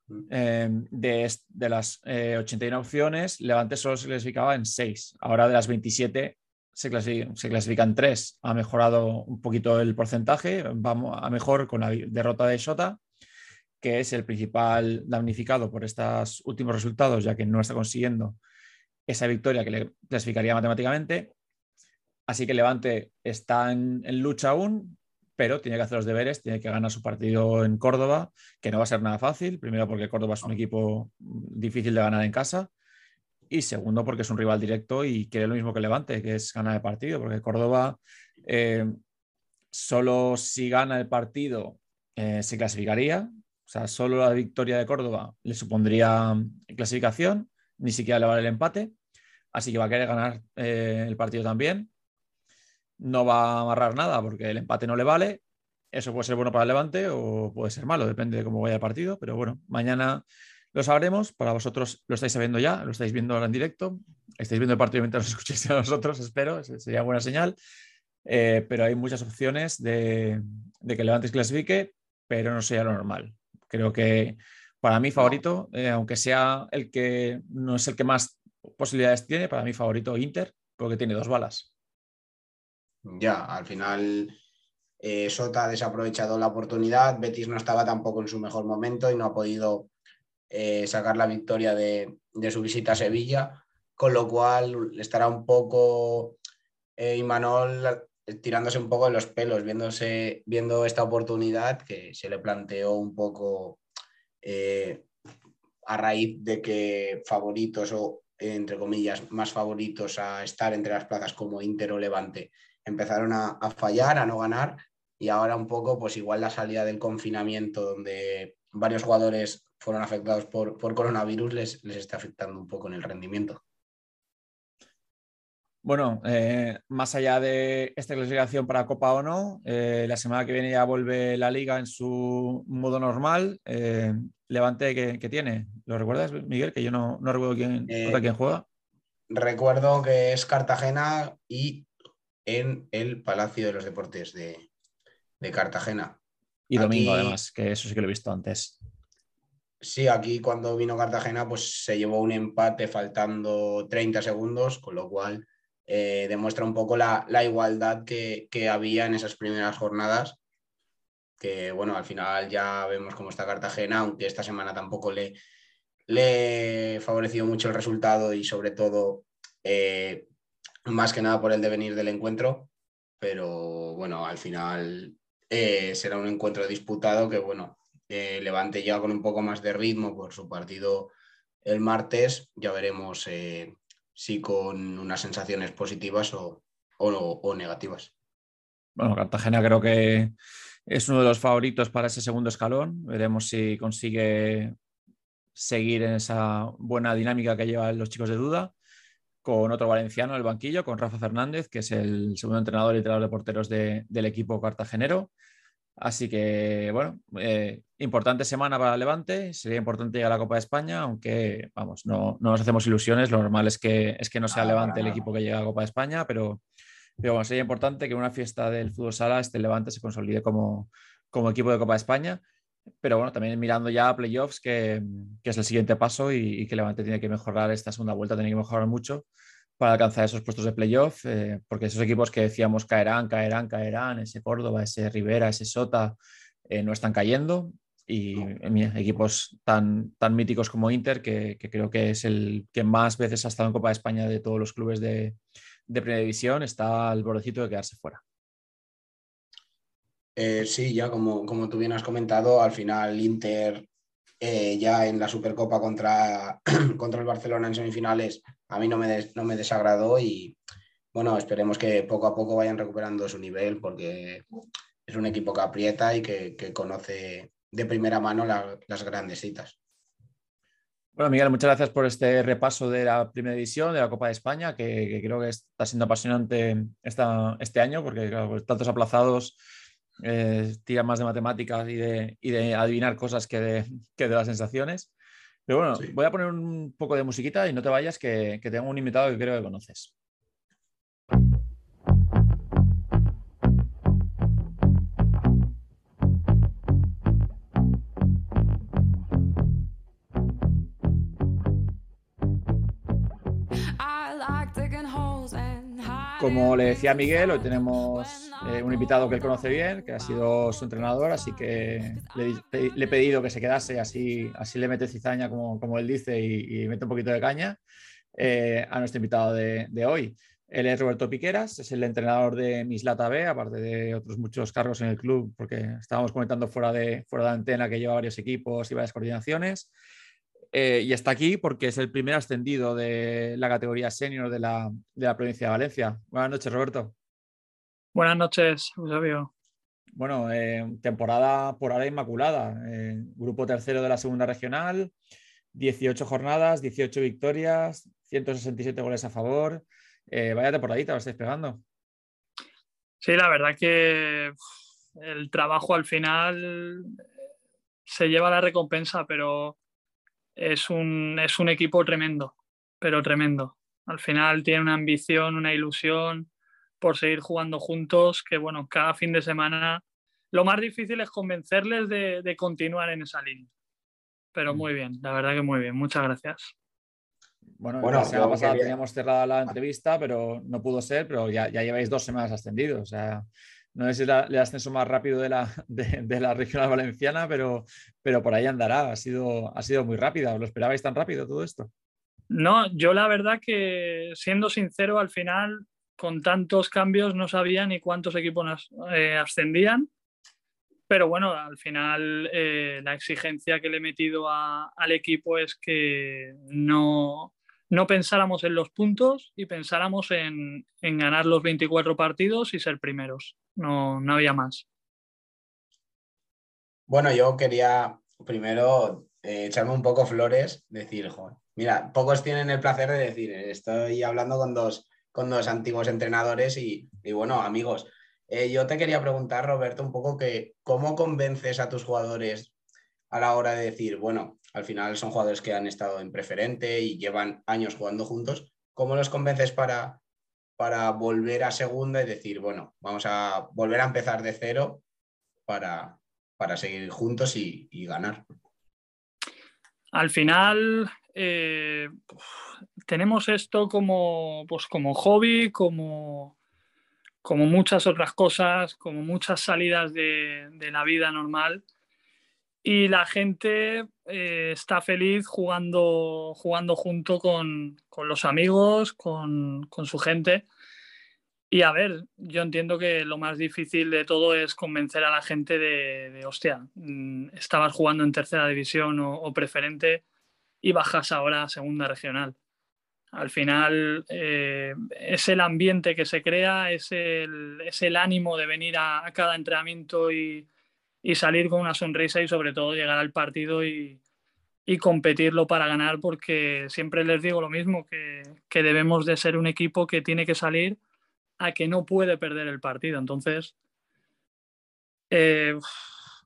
Mm. Em, de, las 81 eh, opciones, Levante solo se clasificaba en 6. Ahora de las 27 se, clasifica, en 3. Ha mejorado un poquito el porcentaje, vamos a mejor con la derrota de Shota, que es el principal damnificado por estos últimos resultados, ya que no está consiguiendo esa victoria que le clasificaría matemáticamente. Así que Levante está en, lucha aún, pero tiene que hacer los deberes, tiene que ganar su partido en Córdoba, que no va a ser nada fácil. Primero porque Córdoba es un equipo difícil de ganar en casa. Y segundo porque es un rival directo y quiere lo mismo que Levante, que es ganar el partido, porque Córdoba eh, solo si gana el partido eh, se clasificaría. O sea, solo la victoria de Córdoba le supondría clasificación, ni siquiera le vale el empate. Así que va a querer ganar eh, el partido también. No va a amarrar nada porque el empate no le vale. Eso puede ser bueno para el Levante o puede ser malo, depende de cómo vaya el partido. Pero bueno, mañana lo sabremos. Para vosotros lo estáis sabiendo ya, lo estáis viendo ahora en directo. Estáis viendo el partido mientras os escuchéis a nosotros, espero. Sería buena señal. Eh, pero hay muchas opciones de, que el Levante clasifique, pero no sea lo normal. Creo que para mí favorito, eh, aunque sea el que no es el que más posibilidades tiene, para mí favorito Inter, porque tiene dos balas. Ya, al final eh, Sota ha desaprovechado la oportunidad, Betis no estaba tampoco en su mejor momento y no ha podido sacar la victoria de, su visita a Sevilla, con lo cual estará un poco Imanol tirándose un poco de los pelos, viéndose, viendo esta oportunidad que se le planteó un poco eh, a raíz de que favoritos o, entre comillas, más favoritos a estar entre las plazas como Inter o Levante empezaron a, fallar, a no ganar y ahora un poco, pues igual la salida del confinamiento donde varios jugadores fueron afectados por, por coronavirus les, les está afectando un poco en el rendimiento. Bueno, eh, más allá de esta clasificación para Copa o no, eh, la semana que viene ya vuelve la liga en su modo normal. Eh, Levante que, tiene, ¿lo recuerdas, Miguel? Que yo no, recuerdo quién, quién juega. Recuerdo que es Cartagena y en el Palacio de los Deportes de, Cartagena. Y domingo, además, que eso sí que lo he visto antes. Sí, aquí cuando vino Cartagena, pues se llevó un empate faltando 30 segundos, con lo cual eh, demuestra un poco la, igualdad que, había en esas primeras jornadas, que bueno, al final ya vemos cómo está Cartagena, aunque esta semana tampoco le, le favoreció mucho el resultado y sobre todo eh, más que nada por el devenir del encuentro, pero bueno, al final eh, será un encuentro disputado que bueno, Levante ya con un poco más de ritmo por su partido el martes, ya veremos si con unas sensaciones positivas o, negativas. Bueno, Cartagena creo que es uno de los favoritos para ese segundo escalón. Veremos si consigue seguir en esa buena dinámica que llevan los chicos de duda, con otro valenciano en el banquillo, con Rafa Fernández, que es el segundo entrenador y entrenador de porteros del equipo cartagenero. Así que, bueno, eh, importante semana para Levante. Sería importante llegar a la Copa de España, aunque, vamos, no, nos hacemos ilusiones. Lo normal es que, es que no sea Levante el equipo que llega a la Copa de España, pero, pero bueno, sería importante que una fiesta del fútbol sala este Levante se consolide como, como equipo de Copa de España. Pero bueno, también mirando ya a playoffs, que, que es el siguiente paso y, y, que Levante tiene que mejorar esta segunda vuelta, tiene que mejorar mucho para alcanzar esos puestos de playoff, eh, porque esos equipos que decíamos caerán, caerán, caerán, ese Córdoba, ese Rivera, ese Sota, eh, no están cayendo. Y equipos tan, tan míticos como Inter, que, creo que es el que más veces ha estado en Copa de España de todos los clubes de, de Primera División, está al bordecito de quedarse fuera. Eh, sí, ya como, como tú bien has comentado, al final Inter ya en la Supercopa contra, contra el Barcelona en semifinales a mí no me, no me desagradó y bueno, esperemos que poco a poco vayan recuperando su nivel porque es un equipo que aprieta y que, conoce de primera mano las grandes citas. Bueno, Miguel, muchas gracias por este repaso de la primera división de la Copa de España, que, creo que está siendo apasionante esta, este año, porque tantos aplazados eh, tiran más de matemáticas y de, y de adivinar cosas que de, que de las sensaciones. Pero bueno, voy a poner un poco de musiquita y no te vayas, que, que tengo un invitado que creo que conoces. Como le decía Miguel, hoy tenemos eh, un invitado que él conoce bien, que ha sido su entrenador, así que le, he pedido que se quedase, así, así le mete cizaña, como, como él dice, y, mete un poquito de caña. eh, a nuestro invitado de, hoy. Él es Roberto Piqueras, es el entrenador de Mislata B, aparte de otros muchos cargos en el club, porque estábamos comentando fuera de, fuera de antena que lleva varios equipos y varias coordinaciones. Eh, y está aquí porque es el primer ascendido de la categoría senior de la, de la provincia de Valencia. Buenas noches, Roberto. Buenas noches, Eusebio. Bueno, eh, temporada por ahora inmaculada. Eh, grupo tercero de la segunda regional, 18 jornadas, 18 victorias, 167 goles a favor. Vaya temporadita, lo estáis pegando. Sí, la verdad que el trabajo al final se lleva la recompensa, pero es un, es un equipo tremendo, pero tremendo. Al final tiene una ambición, una ilusión por seguir jugando juntos, que bueno, cada fin de semana lo más difícil es convencerles de, continuar en esa línea. Pero mm. muy bien, la verdad que muy bien, muchas gracias. Bueno, la semana pasada teníamos cerrada la entrevista, pero no pudo ser, pero ya, ya lleváis dos semanas ascendidos. O sea, no sé si es el ascenso más rápido de la, de, la regional valenciana, pero, pero por ahí andará. Ha sido, ha sido muy rápida. ¿Lo esperabais tan rápido todo esto? No, yo la verdad que, siendo sincero, al final con tantos cambios no sabía ni cuántos equipos eh, ascendían. Pero bueno, al final eh, la exigencia que le he metido al equipo es que no, no, pensáramos en los puntos y pensáramos en, ganar los 24 partidos y ser primeros. No, no había más. Bueno, yo quería primero eh, echarme un poco flores, decir, mira, pocos tienen el placer de decir, estoy hablando con dos con dos antiguos entrenadores y, bueno, amigos. Eh, yo te quería preguntar, Roberto, un poco que cómo convences a tus jugadores a la hora de decir, bueno, al final son jugadores que han estado en preferente y llevan años jugando juntos, ¿cómo los convences para, para volver a segunda y decir, bueno, vamos a volver a empezar de cero para, para seguir juntos y, ganar? Al final, eh, tenemos esto como, pues como hobby, como, como muchas otras cosas, como muchas salidas de, la vida normal. Y la gente eh, está feliz jugando, jugando junto con, los amigos, con, su gente. Y a ver, yo entiendo que lo más difícil de todo es convencer a la gente de, hostia, mm, estabas jugando en tercera división o, o preferente y bajas ahora a segunda regional. Al final eh, es el ambiente que se crea, es el, es el ánimo de venir a, cada entrenamiento y, salir con una sonrisa y sobre todo llegar al partido y, competirlo para ganar porque siempre les digo lo mismo, que, debemos de ser un equipo que tiene que salir a que no puede perder el partido. Entonces, eh,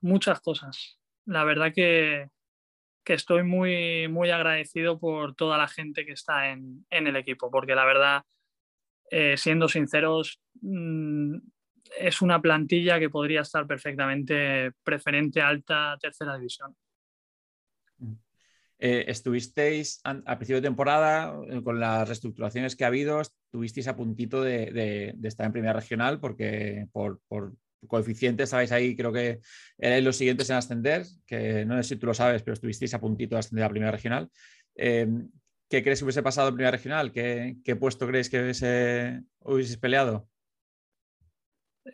muchas cosas. La verdad que, que estoy muy, muy agradecido por toda la gente que está en, el equipo, porque la verdad, eh, siendo sinceros, mm, es una plantilla que podría estar perfectamente preferente alta tercera división. Eh, estuvisteis a, principio de temporada, eh, con las reestructuraciones que ha habido, estuvisteis a puntito de, estar en primera regional porque por, coeficientes, sabéis ahí, creo que erais los siguientes en ascender, que no sé si tú lo sabes, pero estuvisteis a puntito de ascender a primera regional. Eh, ¿Qué crees que hubiese pasado en primera regional? ¿Qué, puesto creéis que hubiese, hubieses peleado?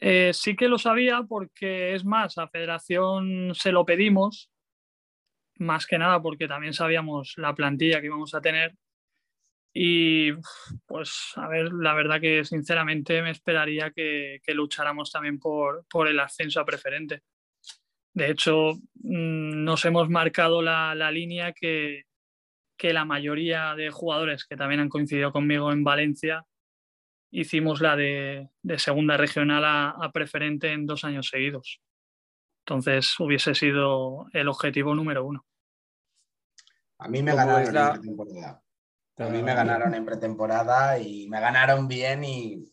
Eh, sí que lo sabía porque es más, a Federación se lo pedimos, más que nada porque también sabíamos la plantilla que íbamos a tener y pues, a ver, la verdad que sinceramente me esperaría que, lucháramos también por, el ascenso a preferente. De hecho, mm, nos hemos marcado la, línea que, la mayoría de jugadores que también han coincidido conmigo en Valencia hicimos la de, segunda regional a, preferente en dos años seguidos. Entonces hubiese sido el objetivo número uno. A mí me ganaron la temporada. A mí me ganaron en pretemporada y me ganaron bien y,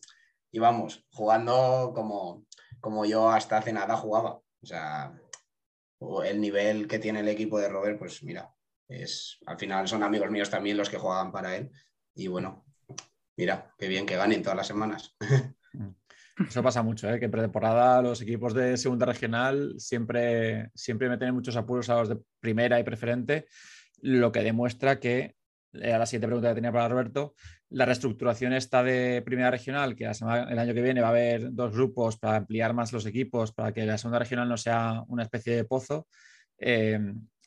vamos, jugando como, como yo hasta hace nada jugaba. O sea, el nivel que tiene el equipo de Robert, pues mira, es, al final son amigos míos también los que juegan para él. Y bueno, mira, qué bien que ganen todas las semanas. Eso pasa mucho, ¿eh? que pretemporada los equipos de segunda regional siempre, siempre meten muchos apuros a los de primera y preferente, lo que demuestra que era la siguiente pregunta que tenía para Roberto, la reestructuración está de primera regional, que el año que viene va a haber dos grupos para ampliar más los equipos, para que la segunda regional no sea una especie de pozo, eh,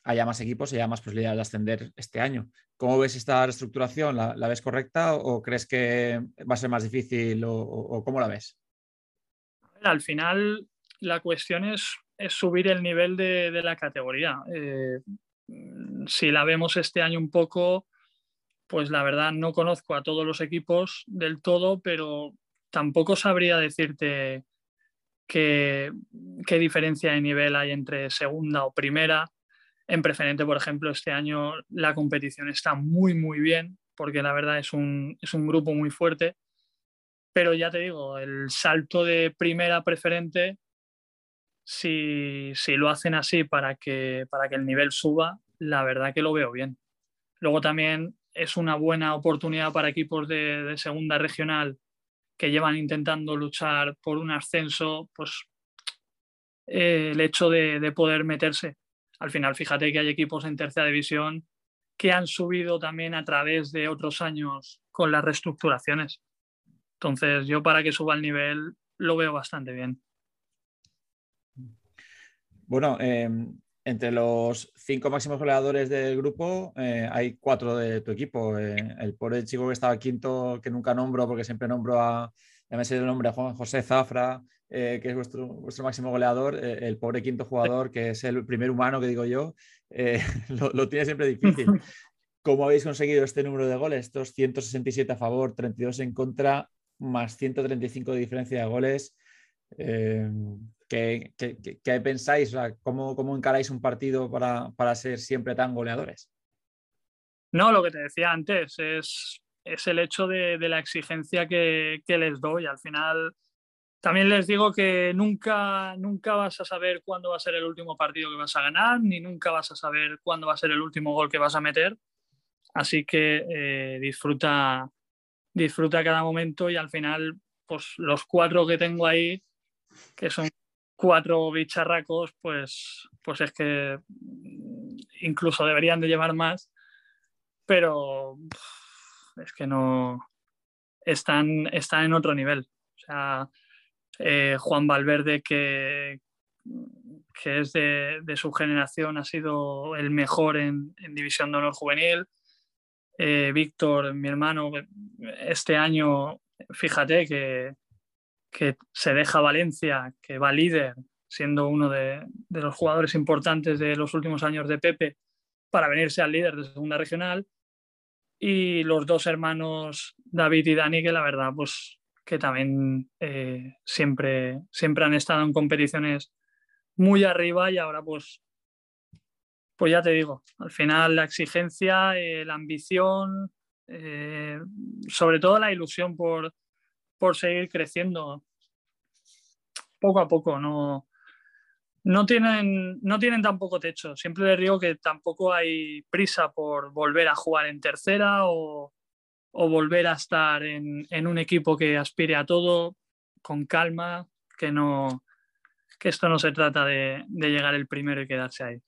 haya más equipos y haya más posibilidades de ascender este año. ¿Cómo ves esta reestructuración? ¿La, ves correcta o crees que va a ser más difícil o, cómo la ves? Al final, la cuestión es, subir el nivel de, la categoría. Eh, si la vemos este año un poco, pues la verdad no conozco a todos los equipos del todo, pero tampoco sabría decirte qué, diferencia de nivel hay entre segunda o primera. En preferente, por ejemplo, este año la competición está muy, muy bien, porque la verdad es un, es un grupo muy fuerte. Pero ya te digo, el salto de primera preferente, si, si lo hacen así para que, para que el nivel suba, la verdad que lo veo bien. Luego también es una buena oportunidad para equipos de, segunda regional que llevan intentando luchar por un ascenso, pues eh, el hecho de, poder meterse. Al final, fíjate que hay equipos en tercera división que han subido también a través de otros años con las reestructuraciones. Entonces, yo para que suba el nivel lo veo bastante bien. Bueno, em, entre los cinco máximos goleadores del grupo eh, hay cuatro de tu equipo. Eh, el chico que estaba quinto, que nunca nombro porque siempre nombro a, ya me sé el nombre, a Juan José Zafra, eh, que es vuestro, vuestro máximo goleador, el pobre quinto jugador, que es el primer humano que digo yo, lo, lo, tiene siempre difícil. ¿Cómo habéis conseguido este número de goles? Estos 167 a favor, 32 en contra, más 135 de diferencia de goles. ¿Qué, pensáis? ¿cómo, ¿cómo, encaráis un partido para, ser siempre tan goleadores? No, lo que te decía antes es, es el hecho de, la exigencia que, les doy. Al final, también les digo que nunca, nunca vas a saber cuándo va a ser el último partido que vas a ganar, ni nunca vas a saber cuándo va a ser el último gol que vas a meter. Así que eh, disfruta, disfruta cada momento y al final, pues los cuatro que tengo ahí, que son cuatro bicharracos, pues, pues es que incluso deberían de llevar más, pero es que no están, están en otro nivel. O sea, eh, Juan Valverde, que, es de, su generación, ha sido el mejor en, División de Honor Juvenil. Eh, Víctor, mi hermano, este año, fíjate que, que se deja Valencia, que va líder, siendo uno de, los jugadores importantes de los últimos años de Pepe, para venirse al líder de segunda regional. Y los dos hermanos David y Dani, que la verdad, pues que también eh, siempre, siempre han estado en competiciones muy arriba y ahora pues, pues ya te digo, al final la exigencia, eh, la ambición, eh, sobre todo la ilusión por, por seguir creciendo poco a poco. No, no, tienen, no tienen tampoco techo. Siempre les digo que tampoco hay prisa por volver a jugar en tercera o, volver a estar en, un equipo que aspire a todo con calma, que, no, que esto no se trata de, llegar el primero y quedarse ahí.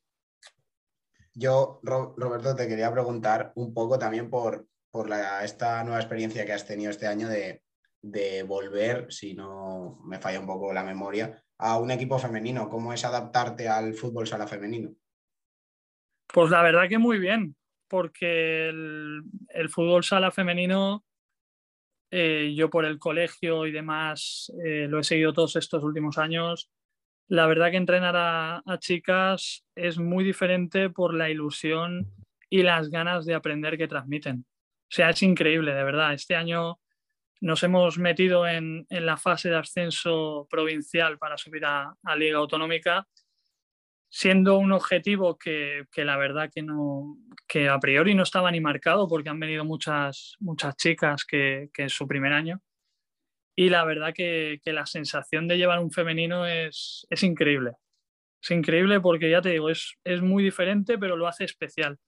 Yo, Roberto, te quería preguntar un poco también por, por esta nueva experiencia que has tenido este año de, de volver, si no me falla un poco la memoria, a un equipo femenino? ¿Cómo es adaptarte al fútbol sala femenino? Pues la verdad que muy bien, porque el, fútbol sala femenino, eh, yo por el colegio y demás, eh, lo he seguido todos estos últimos años. La verdad que entrenar a, a chicas es muy diferente por la ilusión y las ganas de aprender que transmiten. O sea, es increíble, de verdad. Este año nos hemos metido en, la fase de ascenso provincial para subir a, Liga Autonómica, siendo un objetivo que, la verdad que, no, que a priori no estaba ni marcado porque han venido muchas, muchas chicas que, que es su primer año. Y la verdad que, la sensación de llevar un femenino es, increíble. Es increíble porque ya te digo, es, es muy diferente, pero lo hace especial.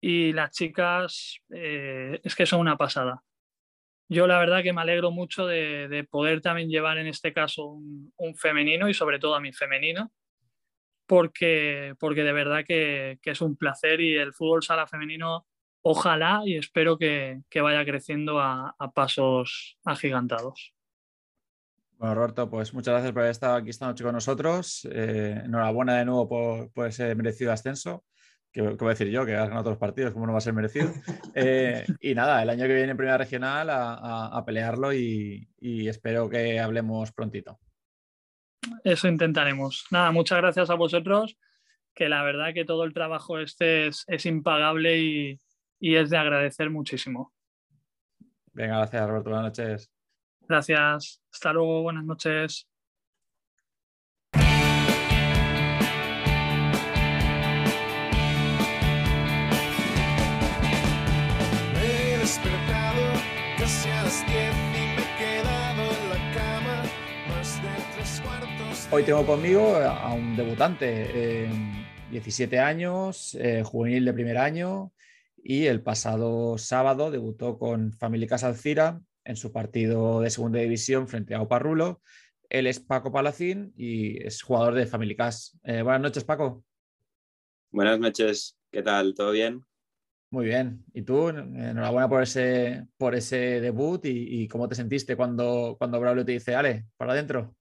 Y las chicas eh, es que son una pasada yo la verdad que me alegro mucho de, poder también llevar en este caso un, femenino y sobre todo a mi femenino, porque, porque de verdad que, es un placer y el fútbol sala femenino ojalá y espero que, vaya creciendo a, pasos agigantados. Bueno, Roberto, pues muchas gracias por haber estado aquí esta noche con nosotros. Eh, enhorabuena de nuevo por, ese merecido ascenso. ¿Qué, voy a decir yo? Que has ganado todos los partidos, ¿cómo no va a ser merecido? Eh, y nada, el año que viene en Primera Regional a, pelearlo y, espero que hablemos prontito. Eso intentaremos. Nada, muchas gracias a vosotros, que la verdad que todo el trabajo este es, impagable y, y es de agradecer muchísimo. Venga, gracias Roberto, buenas noches. Gracias, hasta luego, buenas noches. Hoy tengo conmigo a un debutante, 17 años, eh, juvenil de primer año, y el pasado sábado debutó con Family Casa Alcira en su partido de segunda división frente a Oparrulo. Él es Paco Palacín y es jugador de Family Cas. Eh, buenas noches, Paco. Buenas noches, ¿qué tal? ¿Todo bien? Muy bien. ¿Y tú? Enhorabuena por ese, por ese debut y, cómo te sentiste cuando, cuando Braulio te dice, Ale, para adentro.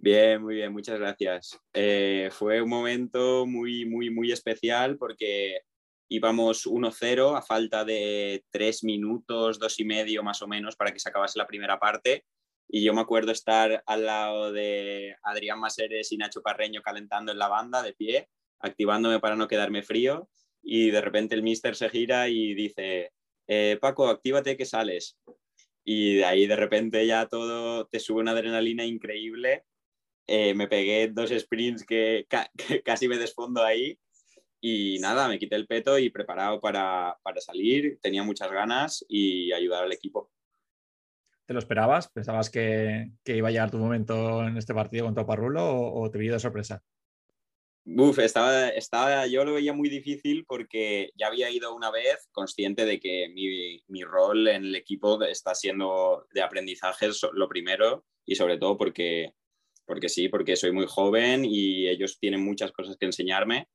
Bien, muy bien, muchas gracias. Eh, fue un momento muy, muy, muy especial porque íbamos 1-0 a falta de tres minutos, dos y medio más o menos para que se acabase la primera parte. Y yo me acuerdo estar al lado de Adrián Maseres y Nacho Carreño calentando en la banda de pie, activándome para no quedarme frío. Y de repente el mister se gira y dice, eh, Paco, actívate que sales. Y de ahí de repente ya todo te sube una adrenalina increíble. Eh, me pegué dos sprints que, que casi me desfondo ahí y nada, me quité el peto y preparado para, salir, tenía muchas ganas y ayudar al equipo. ¿Te lo esperabas? ¿Pensabas que, iba a llegar tu momento en este partido contra Parrulo o, o te vio de sorpresa? Uf, estaba, estaba, yo lo veía muy difícil porque ya había ido una vez consciente de que mi, mi rol en el equipo está siendo de aprendizaje lo primero y sobre todo porque, porque sí, porque soy muy joven y ellos tienen muchas cosas que enseñarme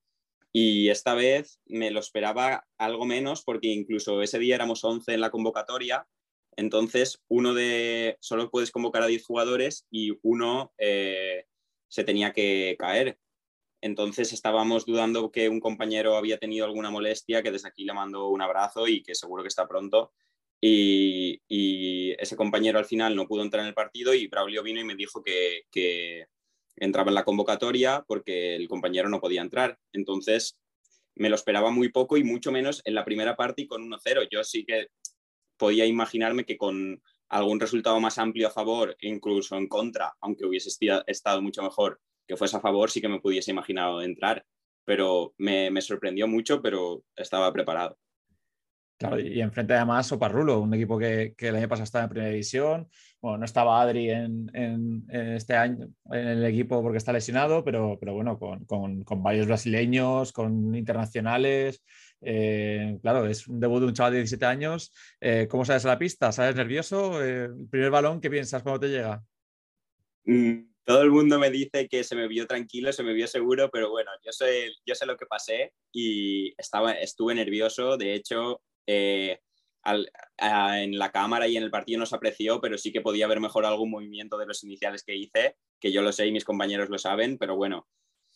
y esta vez me lo esperaba algo menos porque incluso ese día éramos 11 en la convocatoria, entonces uno de, solo puedes convocar a 10 jugadores y uno eh, se tenía que caer. Entonces estábamos dudando que un compañero había tenido alguna molestia, que desde aquí le mando un abrazo y que seguro que está pronto. Y, ese compañero al final no pudo entrar en el partido y Braulio vino y me dijo que, que entraba en la convocatoria porque el compañero no podía entrar. Entonces me lo esperaba muy poco y mucho menos en la primera parte y con 1-0. Yo sí que podía imaginarme que con algún resultado más amplio a favor, incluso en contra, aunque hubiese estado mucho mejor que fuese a favor, sí que me pudiese imaginado entrar. Pero me, me sorprendió mucho, pero estaba preparado. Y enfrente además Oparrulo, un equipo que, el año pasado estaba en primera división. Bueno, no estaba Adri en, este año en el equipo porque está lesionado, pero, pero bueno, con, varios brasileños, con internacionales. Eh, claro, es un debut de un chaval de 17 años. Eh, ¿Cómo sales a la pista? ¿Sabes nervioso? Eh, el primer balón, ¿qué piensas cuando te llega? Mm, todo el mundo me dice que se me vio tranquilo, se me vio seguro, pero bueno, yo sé, yo sé lo que pasé y estaba, estuve nervioso. De hecho, eh, en la cámara y en el partido no se apreció, pero sí que podía haber mejor algún movimiento de los iniciales que hice, que yo lo sé y mis compañeros lo saben, pero bueno,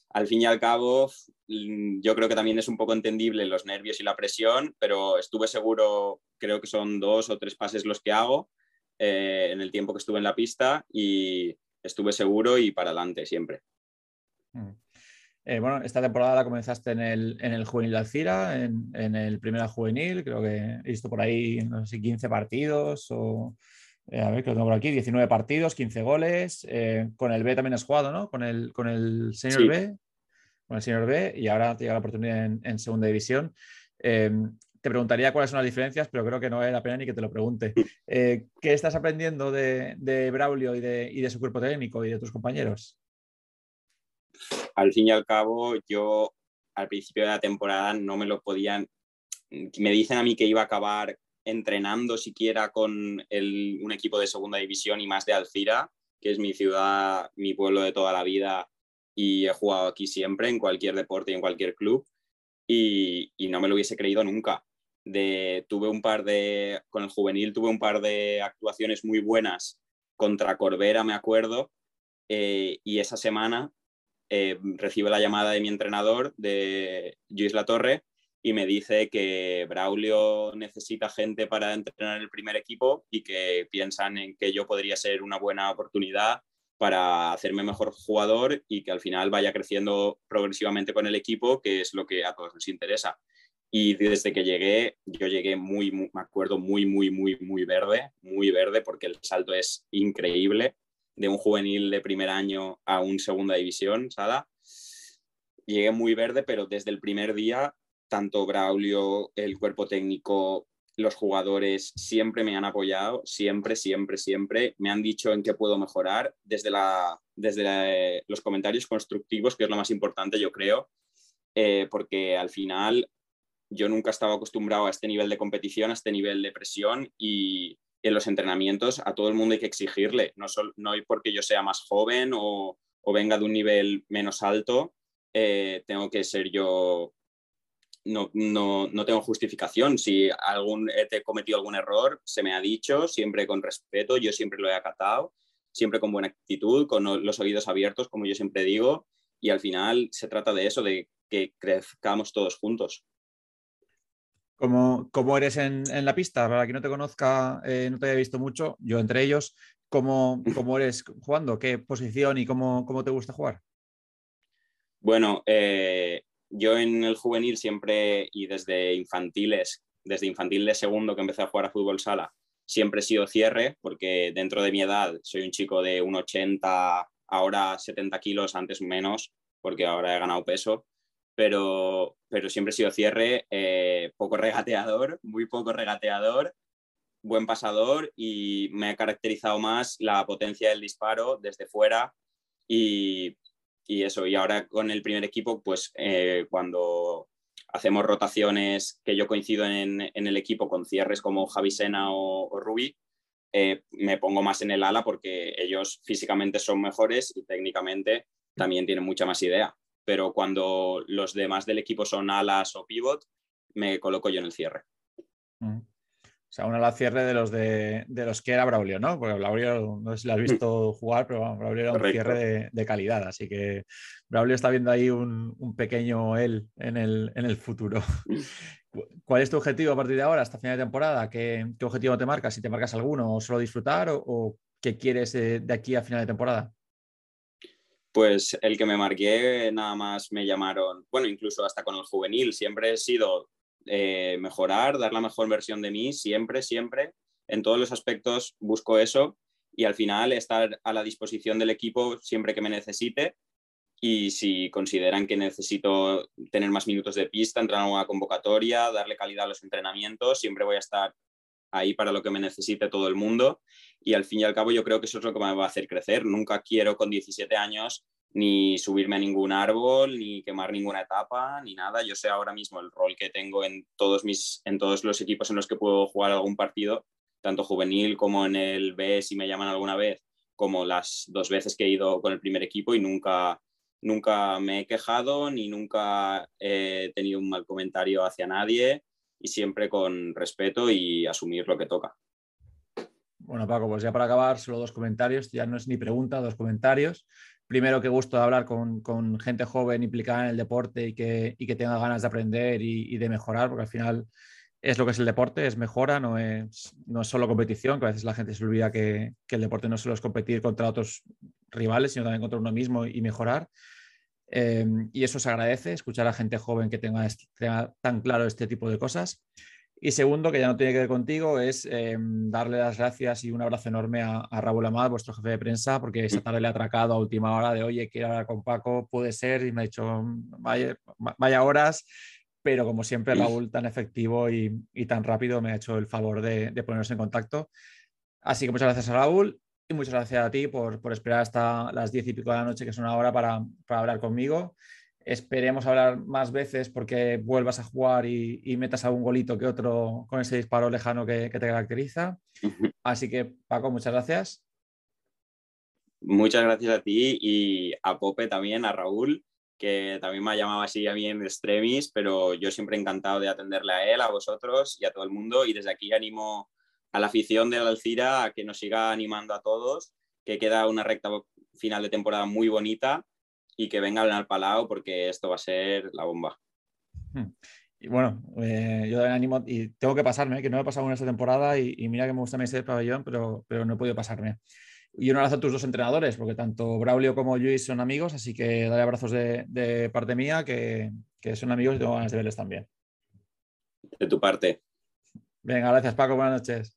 al fin y al cabo, mm, yo creo que también es un poco entendible los nervios y la presión, pero estuve seguro, creo que son dos o tres pases los que hago eh, en el tiempo que estuve en la pista y estuve seguro y para adelante siempre. Mm. Eh, bueno, esta temporada la comenzaste en el, en el juvenil de Alcira, en, en, el primera juvenil, creo que he visto por ahí, no sé 15 partidos o, eh, a ver, que lo tengo por aquí, 19 partidos, 15 goles. Eh, con el B también has jugado, ¿no? Con el, con el Senior B, con el Senior B, y ahora te llega la oportunidad en, segunda división. te preguntaría cuáles son las diferencias, pero creo que no vale la pena ni que te lo pregunte. ¿Qué estás aprendiendo de, de Braulio y de, y de su cuerpo técnico y de tus compañeros? Al fin y al cabo, yo al principio de la temporada no me lo podían, me dicen a mí que iba a acabar entrenando siquiera con un equipo de segunda división y más de Alcira, que es mi ciudad, mi pueblo de toda la vida y he jugado aquí siempre en cualquier deporte y en cualquier club. y, no me lo hubiese creído nunca. Tuve un par de, con el juvenil tuve un par de actuaciones muy buenas contra Corbera, me acuerdo, eh, y esa semana eh, recibe la llamada de mi entrenador, de Luis Torre y me dice que Braulio necesita gente para entrenar el primer equipo y que piensan en que yo podría ser una buena oportunidad para hacerme mejor jugador y que al final vaya creciendo progresivamente con el equipo, que es lo que a todos nos interesa. Y desde que llegué, yo llegué muy, me acuerdo, muy, muy, muy, muy verde, muy verde, porque el salto es increíble de un juvenil de primer año a un segunda división, Sada. Llegué muy verde, pero desde el primer día, tanto Braulio, el cuerpo técnico, los jugadores siempre me han apoyado, siempre, siempre, siempre. Me han dicho en qué puedo mejorar desde, la, desde los comentarios constructivos, que es lo más importante, yo creo, eh, porque al final yo nunca estaba acostumbrado a este nivel de competición, a este nivel de presión y, en los entrenamientos a todo el mundo hay que exigirle, no, solo, no porque yo sea más joven o, venga de un nivel menos alto, eh, tengo que ser yo, no, no, tengo justificación. Si algún, he cometido algún error, se me ha dicho, siempre con respeto, yo siempre lo he acatado, siempre con buena actitud, con los oídos abiertos, como yo siempre digo, y al final se trata de eso, de que crezcamos todos juntos. ¿Cómo, eres en, la pista? Para quien no te conozca, eh, no te haya visto mucho, yo entre ellos, ¿cómo, cómo eres jugando? ¿Qué posición y cómo, cómo te gusta jugar? Bueno, eh, yo en el juvenil siempre y desde infantiles, desde infantil de segundo que empecé a jugar a fútbol sala, siempre he sido cierre, porque dentro de mi edad soy un chico de 1,80, ahora 70 kilos, antes menos, porque ahora he ganado peso pero, pero siempre he sido cierre, eh, poco regateador, muy poco regateador, buen pasador y me ha caracterizado más la potencia del disparo desde fuera y, y eso. Y ahora con el primer equipo, pues eh, cuando hacemos rotaciones que yo coincido en, en, el equipo con cierres como Javi Sena o, o Rubi, eh, me pongo más en el ala porque ellos físicamente son mejores y técnicamente también tienen mucha más idea pero cuando los demás del equipo son alas o pivot, me coloco yo en el cierre. Mm. O sea, un ala cierre de los de, los que era Braulio, ¿no? Porque Braulio, no sé si lo has visto jugar, pero Braulio era un cierre de, calidad. Así que Braulio está viendo ahí un, pequeño él en el, futuro. ¿Cuál es tu objetivo a partir de ahora, hasta final de temporada? ¿Qué, objetivo te marcas? Si te marcas alguno, o solo disfrutar, o, qué quieres de aquí a final de temporada? Pues el que me marqué nada más me llamaron, bueno, incluso hasta con el juvenil, siempre he sido eh, mejorar, dar la mejor versión de mí, siempre, siempre, en todos los aspectos busco eso y al final estar a la disposición del equipo siempre que me necesite y si consideran que necesito tener más minutos de pista, entrar a una convocatoria, darle calidad a los entrenamientos, siempre voy a estar ahí para lo que me necesite todo el mundo y al fin y al cabo yo creo que eso es lo que me va a hacer crecer. Nunca quiero con 17 años ni subirme a ningún árbol, ni quemar ninguna etapa, ni nada. Yo sé ahora mismo el rol que tengo en todos, mis, en todos los equipos en los que puedo jugar algún partido, tanto juvenil como en el B si me llaman alguna vez, como las dos veces que he ido con el primer equipo y nunca, nunca me he quejado ni nunca he tenido un mal comentario hacia nadie y siempre con respeto y asumir lo que toca. Bueno, Paco, pues ya para acabar, solo dos comentarios, ya no es ni pregunta, dos comentarios. Primero, que gusto de hablar con, con gente joven implicada en el deporte y que, y que tenga ganas de aprender y, y, de mejorar, porque al final es lo que es el deporte, es mejora, no es, no es solo competición, que a veces la gente se olvida que, que el deporte no solo es competir contra otros rivales, sino también contra uno mismo y mejorar. Em, y eso se agradece, escuchar a gente joven que tenga, tan claro este tipo de cosas. Y segundo, que ya no tiene que ver contigo, es em, darle las gracias y un abrazo enorme a, Raúl Amad, vuestro jefe de prensa, porque esta tarde le ha atracado a última hora de, oye, quiero hablar con Paco, puede ser, y me ha dicho, vaya, vaya horas, pero como siempre, Raúl tan efectivo y, tan rápido me ha hecho el favor de, de ponernos en contacto. Así que muchas gracias a Raúl y muchas gracias a ti por, esperar hasta las diez y pico de la noche, que es una hora para, hablar conmigo. Esperemos hablar más veces porque vuelvas a jugar y, metas algún golito que otro con ese disparo lejano que, te caracteriza. Así que, Paco, muchas gracias. Muchas gracias a ti y a Pope también, a Raúl, que también me ha llamado así a mí en extremis, pero yo siempre encantado de atenderle a él, a vosotros y a todo el mundo. Y desde aquí animo a la afición de la Alcira a que nos siga animando a todos, que queda una recta final de temporada muy bonita y que vengan al Palau porque esto va a ser la bomba. Hmm. Y bueno, eh, yo animo y tengo que pasarme, que no he pasado en esta temporada y, mira que me gusta ese pabellón, pero, pero no he podido pasarme. Y un abrazo a tus dos entrenadores, porque tanto Braulio como Luis son amigos, así que dale abrazos de, parte mía, que, que, son amigos y tengo ganas de verles también. De tu parte. Venga, gracias Paco, buenas noches.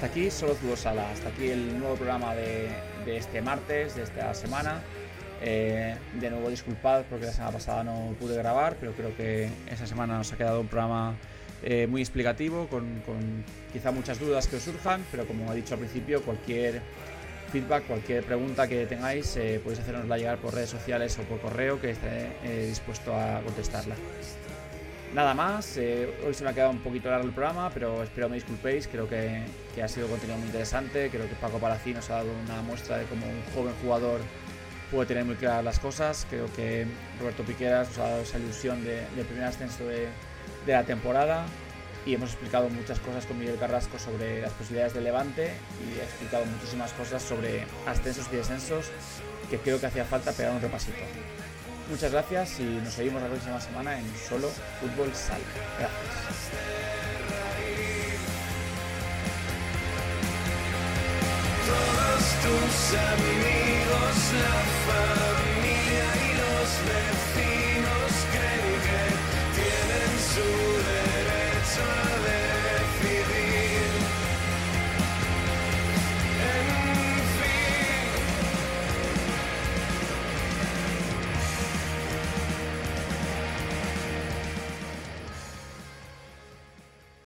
Hasta aquí solo Fútbol Sala, hasta aquí el nuevo programa de, este martes, de esta semana. Eh, de nuevo disculpad porque la semana pasada no pude grabar, pero creo que esa semana nos ha quedado un programa eh, muy explicativo, con, quizá muchas dudas que os surjan, pero como he dicho al principio, cualquier feedback, cualquier pregunta que tengáis, eh, podéis hacernosla llegar por redes sociales o por correo, que estaré dispuesto a contestarla. Nada más, eh, hoy se me ha quedado un poquito largo el programa, pero espero me disculpéis, creo que, ha sido contenido muy interesante, creo que Paco Palacín nos ha dado una muestra de cómo un joven jugador puede tener muy claras las cosas, creo que Roberto Piqueras nos ha dado esa ilusión de, del primer ascenso de, la temporada y hemos explicado muchas cosas con Miguel Carrasco sobre las posibilidades de Levante y he explicado muchísimas cosas sobre ascensos y descensos que creo que hacía falta pegar un repasito. Muchas gracias y nos seguimos la próxima semana en Solo Fútbol Sala. Gracias.